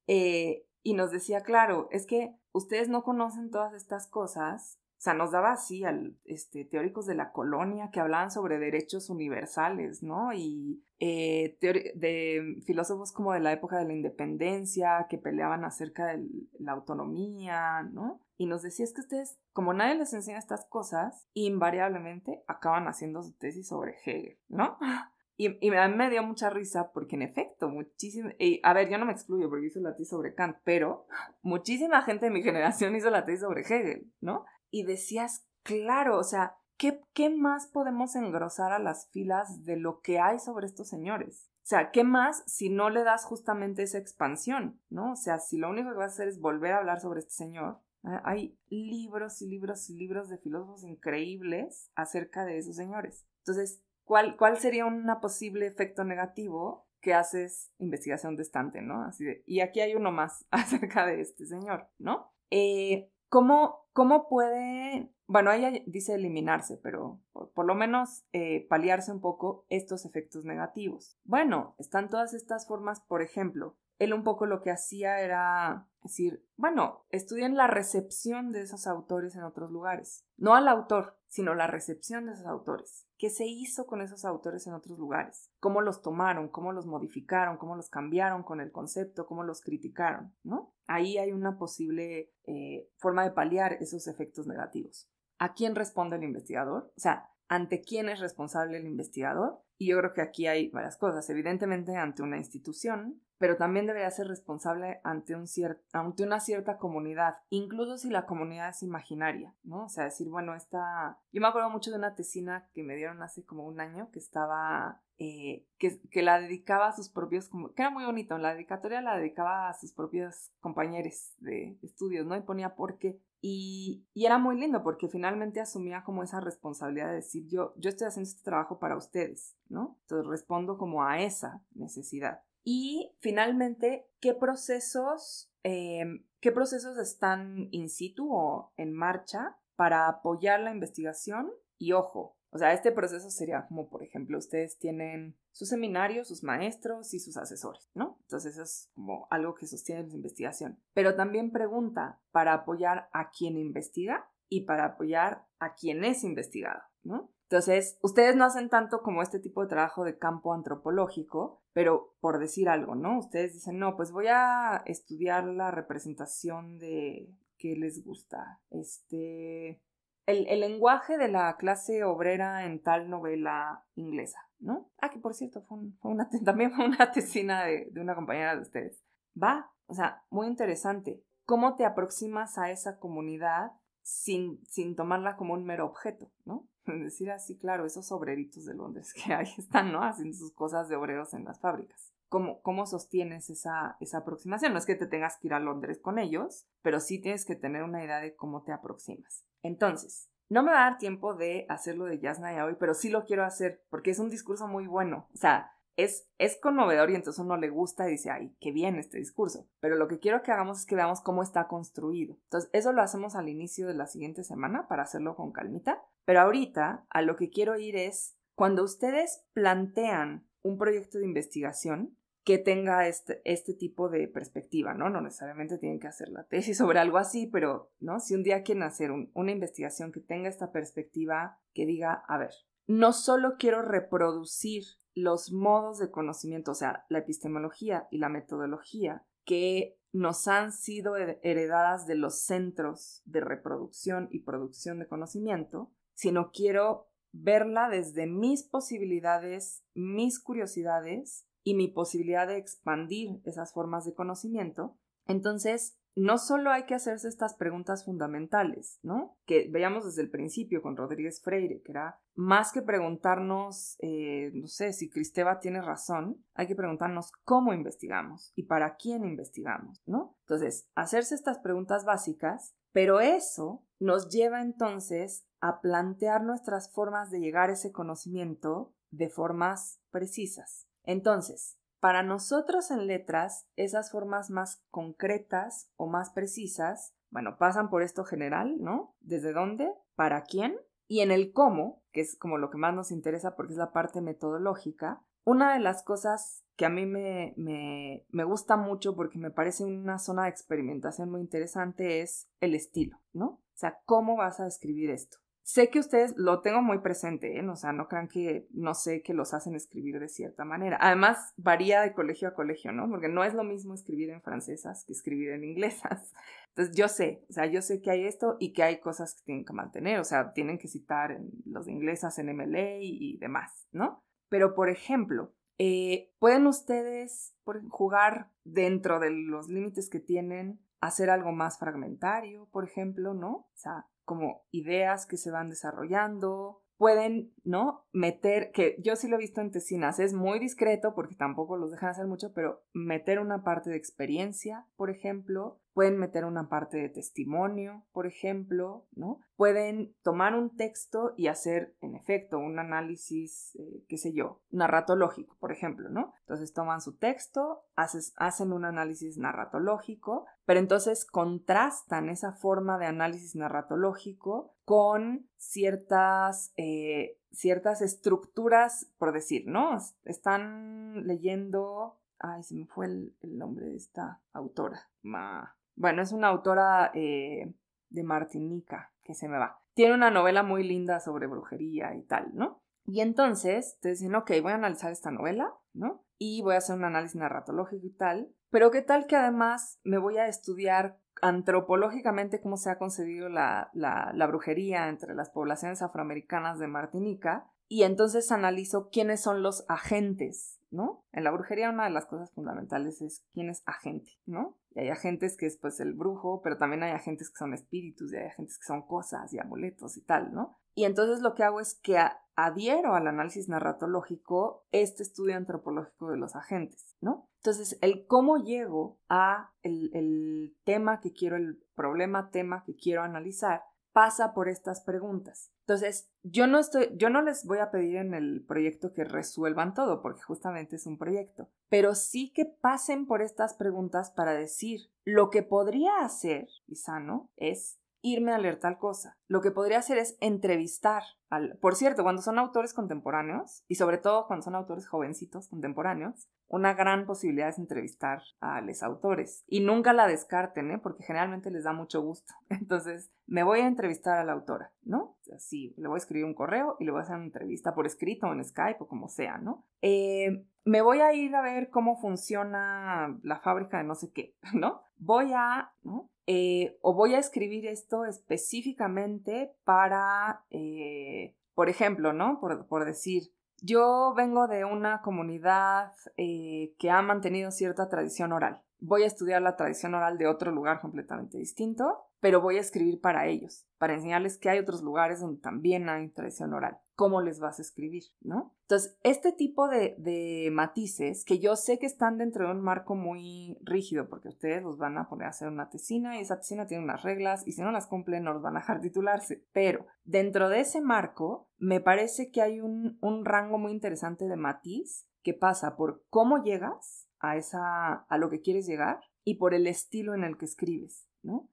Eh, y nos decía, claro, es que ustedes no conocen todas estas cosas o sea, nos daba así al, este, teóricos de la colonia que hablaban sobre derechos universales, ¿no? Y eh, de filósofos como de la época de la independencia, que peleaban acerca de la autonomía, ¿no? Y nos decía, es que ustedes, como nadie les enseña estas cosas, invariablemente acaban haciendo su tesis sobre Hegel, ¿no? Y, y me, me, dio mucha risa porque en efecto, muchísimo, y, a ver, yo no me excluyo porque hice la tesis sobre Kant, pero muchísima gente de mi generación hizo la tesis sobre Hegel, ¿no? Y decías, claro, o sea, ¿qué, ¿qué más podemos engrosar a las filas de lo que hay sobre estos señores? O sea, ¿qué más si no le das justamente esa expansión, ¿no? O sea, si lo único que vas a hacer es volver a hablar sobre este señor, ¿eh? hay libros y libros y libros de filósofos increíbles acerca de esos señores. Entonces, ¿cuál, cuál sería un posible efecto negativo que haces investigación de ¿no? Así y aquí hay uno más acerca de este señor, ¿no? Eh, ¿Cómo, cómo puede, bueno, ella dice eliminarse, pero por, lo menos eh, paliarse un poco estos efectos negativos? Bueno, están todas estas formas, por ejemplo, él un poco lo que hacía era decir, bueno, estudien la recepción de esos autores en otros lugares. No al autor, sino la recepción de esos autores. ¿Qué se hizo con esos autores en otros lugares? ¿Cómo los tomaron? ¿Cómo los modificaron? ¿Cómo los cambiaron con el concepto? ¿Cómo los criticaron? ¿No? Ahí hay una posible eh, forma de paliar esos efectos negativos. ¿A quién responde el investigador? O sea, ¿ante quién es responsable el investigador? Y yo creo que aquí hay varias cosas. Evidentemente ante una institución, pero también debería ser responsable ante, un ante una cierta comunidad, incluso si la comunidad es imaginaria, ¿no? O sea, decir, bueno, esta... Yo me acuerdo mucho de una tesina que me dieron hace como un año que estaba... Eh, que, que, la dedicaba a sus propios, que era muy bonito, la dedicatoria la dedicaba a sus propios compañeros de estudios, ¿no? Y ponía por qué. Y, y, era muy lindo porque finalmente asumía como esa responsabilidad de decir yo, yo estoy haciendo este trabajo para ustedes, ¿no? Entonces respondo como a esa necesidad. Y finalmente, ¿qué procesos, em, ¿qué procesos están in situ o en marcha para apoyar la investigación? Y ojo, o sea, este proceso sería como, por ejemplo, ustedes tienen sus seminarios, sus maestros y sus asesores, ¿no? Entonces eso es como algo que sostiene la investigación. Pero también pregunta para apoyar a quien investiga y para apoyar a quien es investigado, ¿no? Entonces, ustedes no hacen tanto como este tipo de trabajo de campo antropológico, pero por decir algo, ¿no? Ustedes dicen, no, pues voy a estudiar la representación de qué les gusta. Este, el, lenguaje de la clase obrera en tal novela inglesa, ¿no? Ah, que por cierto, fue, una, también fue una tesina de, de una compañera de ustedes. Va, o sea, muy interesante. ¿Cómo te aproximas a esa comunidad sin, sin tomarla como un mero objeto, ¿no? Decir así, claro, esos obreritos de Londres que ahí están, ¿no? Haciendo sus cosas de obreros en las fábricas. ¿Cómo, cómo sostienes esa, esa aproximación? No es que te tengas que ir a Londres con ellos, pero sí tienes que tener una idea de cómo te aproximas. Entonces, no me va a dar tiempo de hacerlo de Yasna hoy, pero sí lo quiero hacer porque es un discurso muy bueno. O sea, es, es conmovedor y entonces uno le gusta y dice, ay, qué bien este discurso. Pero lo que quiero que hagamos es que veamos cómo está construido. Entonces, eso lo hacemos al inicio de la siguiente semana para hacerlo con calmita. Pero ahorita a lo que quiero ir es, cuando ustedes plantean un proyecto de investigación, que tenga este, este tipo de perspectiva, ¿no? No necesariamente tienen que hacer la tesis sobre algo así, pero, ¿no? Si un día quieren hacer una investigación que tenga esta perspectiva, que diga, a ver, no solo quiero reproducir los modos de conocimiento, o sea, la epistemología y la metodología que nos han sido heredadas de los centros de reproducción y producción de conocimiento, sino quiero verla desde mis posibilidades, mis curiosidades y mi posibilidad de expandir esas formas de conocimiento. Entonces, no solo hay que hacerse estas preguntas fundamentales, ¿no? Que veíamos desde el principio con Rodríguez Freire, que era más que preguntarnos, eh, no sé, si Cristeva tiene razón, hay que preguntarnos cómo investigamos y para quién investigamos, ¿no? Entonces, hacerse estas preguntas básicas, pero eso nos lleva entonces a plantear nuestras formas de llegar a ese conocimiento de formas precisas. Entonces, para nosotros en letras, esas formas más concretas o más precisas, bueno, pasan por esto general, ¿no? ¿Desde dónde? ¿Para quién? Y en el cómo, que es como lo que más nos interesa porque es la parte metodológica, una de las cosas que a mí me, me, me, gusta mucho porque me parece una zona de experimentación muy interesante es el estilo, ¿no? O sea, ¿cómo vas a escribir esto? Sé que ustedes lo tengo muy presente, ¿eh? o sea, no crean que no sé que los hacen escribir de cierta manera. Además, varía de colegio a colegio, ¿no? Porque no es lo mismo escribir en francesas que escribir en inglesas. Entonces, yo sé, o sea, yo sé que hay esto y que hay cosas que tienen que mantener, o sea, tienen que citar en los inglesas en MLA y, demás, ¿no? Pero, por ejemplo, eh, pueden ustedes jugar dentro de los límites que tienen, hacer algo más fragmentario, por ejemplo, ¿no? O sea, como ideas que se van desarrollando, pueden, ¿no? Meter, que yo sí lo he visto en tesinas, es muy discreto porque tampoco los dejan hacer mucho, pero meter una parte de experiencia, por ejemplo, pueden meter una parte de testimonio, por ejemplo, ¿no? Pueden tomar un texto y hacer, en efecto, un análisis, eh, qué sé yo, narratológico, por ejemplo, ¿no? Entonces toman su texto, hacen un análisis narratológico, pero entonces contrastan esa forma de análisis narratológico con ciertas, eh, ciertas estructuras, por decir, ¿no? Están leyendo Ay, se me fue el, nombre de esta autora. Ma. Bueno, es una autora eh, de Martinica, que se me va. Tiene una novela muy linda sobre brujería y tal, ¿no? Y entonces te dicen, ok, voy a analizar esta novela, ¿no? Y voy a hacer un análisis narratológico y tal. Pero qué tal que además me voy a estudiar antropológicamente cómo se ha concebido la, la, brujería entre las poblaciones afroamericanas de Martinica y entonces analizo quiénes son los agentes, ¿no? En la brujería una de las cosas fundamentales es quién es agente, ¿no? Y hay agentes que es pues el brujo, pero también hay agentes que son espíritus y hay agentes que son cosas y amuletos y tal, ¿no? Y entonces lo que hago es que adhiero al análisis narratológico este estudio antropológico de los agentes, ¿no? Entonces, el cómo llego a el, el tema que quiero, el problema, tema que quiero analizar, pasa por estas preguntas. Entonces, yo no estoy, yo no les voy a pedir en el proyecto que resuelvan todo, porque justamente es un proyecto, pero sí que pasen por estas preguntas para decir, lo que podría hacer, y sano, es irme a leer tal cosa. Lo que podría hacer es entrevistar al... Por cierto, cuando son autores contemporáneos, y sobre todo cuando son autores jovencitos contemporáneos, una gran posibilidad es entrevistar a los autores. Y nunca la descarten, ¿eh? porque generalmente les da mucho gusto. Entonces, me voy a entrevistar a la autora, ¿no? Así, le voy a escribir un correo y le voy a hacer una entrevista por escrito o en Skype o como sea, ¿no? Eh, me voy a ir a ver cómo funciona la fábrica de no sé qué, ¿no? Voy a, ¿no? Eh, o voy a escribir esto específicamente para, eh, por ejemplo, ¿no? Por, decir, yo vengo de una comunidad eh, que ha mantenido cierta tradición oral. Voy a estudiar la tradición oral de otro lugar completamente distinto, pero voy a escribir para ellos, para enseñarles que hay otros lugares donde también hay tradición oral. ¿Cómo les vas a escribir? ¿No? Entonces, este tipo de, matices, que yo sé que están dentro de un marco muy rígido, porque ustedes los van a poner a hacer una tesina y esa tesina tiene unas reglas y si no las cumplen no los van a dejar titularse. Pero dentro de ese marco, me parece que hay un, un rango muy interesante de matiz que pasa por cómo llegas a, esa, a lo que quieres llegar y por el estilo en el que escribes.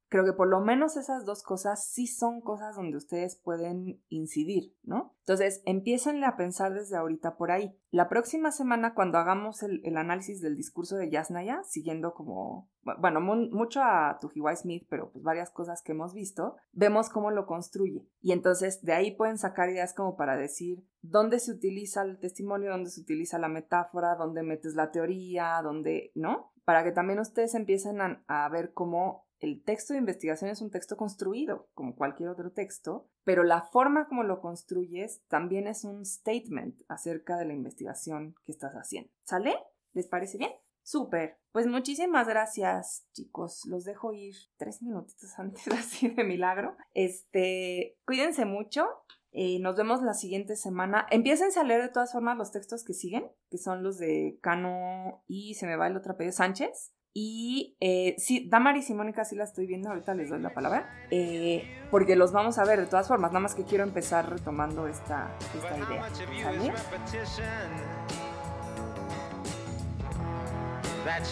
Creo que por lo menos esas dos cosas sí son cosas donde ustedes pueden incidir, ¿no? Entonces, empiecen a pensar desde ahorita por ahí. La próxima semana, cuando hagamos el, análisis del discurso de Yasnaya, siguiendo como, bueno, mucho a Tujiwai Smith, pero pues varias cosas que hemos visto, vemos cómo lo construye. Y entonces de ahí pueden sacar ideas como para decir dónde se utiliza el testimonio, dónde se utiliza la metáfora, dónde metes la teoría, dónde, ¿no? Para que también ustedes empiecen a ver cómo el texto de investigación es un texto construido, como cualquier otro texto, pero la forma como lo construyes también es un statement acerca de la investigación que estás haciendo. ¿Sale? ¿Les parece bien? Súper. Pues muchísimas gracias, chicos. Los dejo ir tres minutitos antes así de milagro. Este, cuídense mucho. Eh, nos vemos la siguiente semana. Empiecen a leer de todas formas los textos que siguen, que son los de Cano y se me va el otro apellido Sánchez. Y eh, sí, Damaris y Mónica sí la estoy viendo, ahorita les doy la palabra, eh, porque los vamos a ver de todas formas, nada más que quiero empezar retomando esta, idea. ¿Sale? That.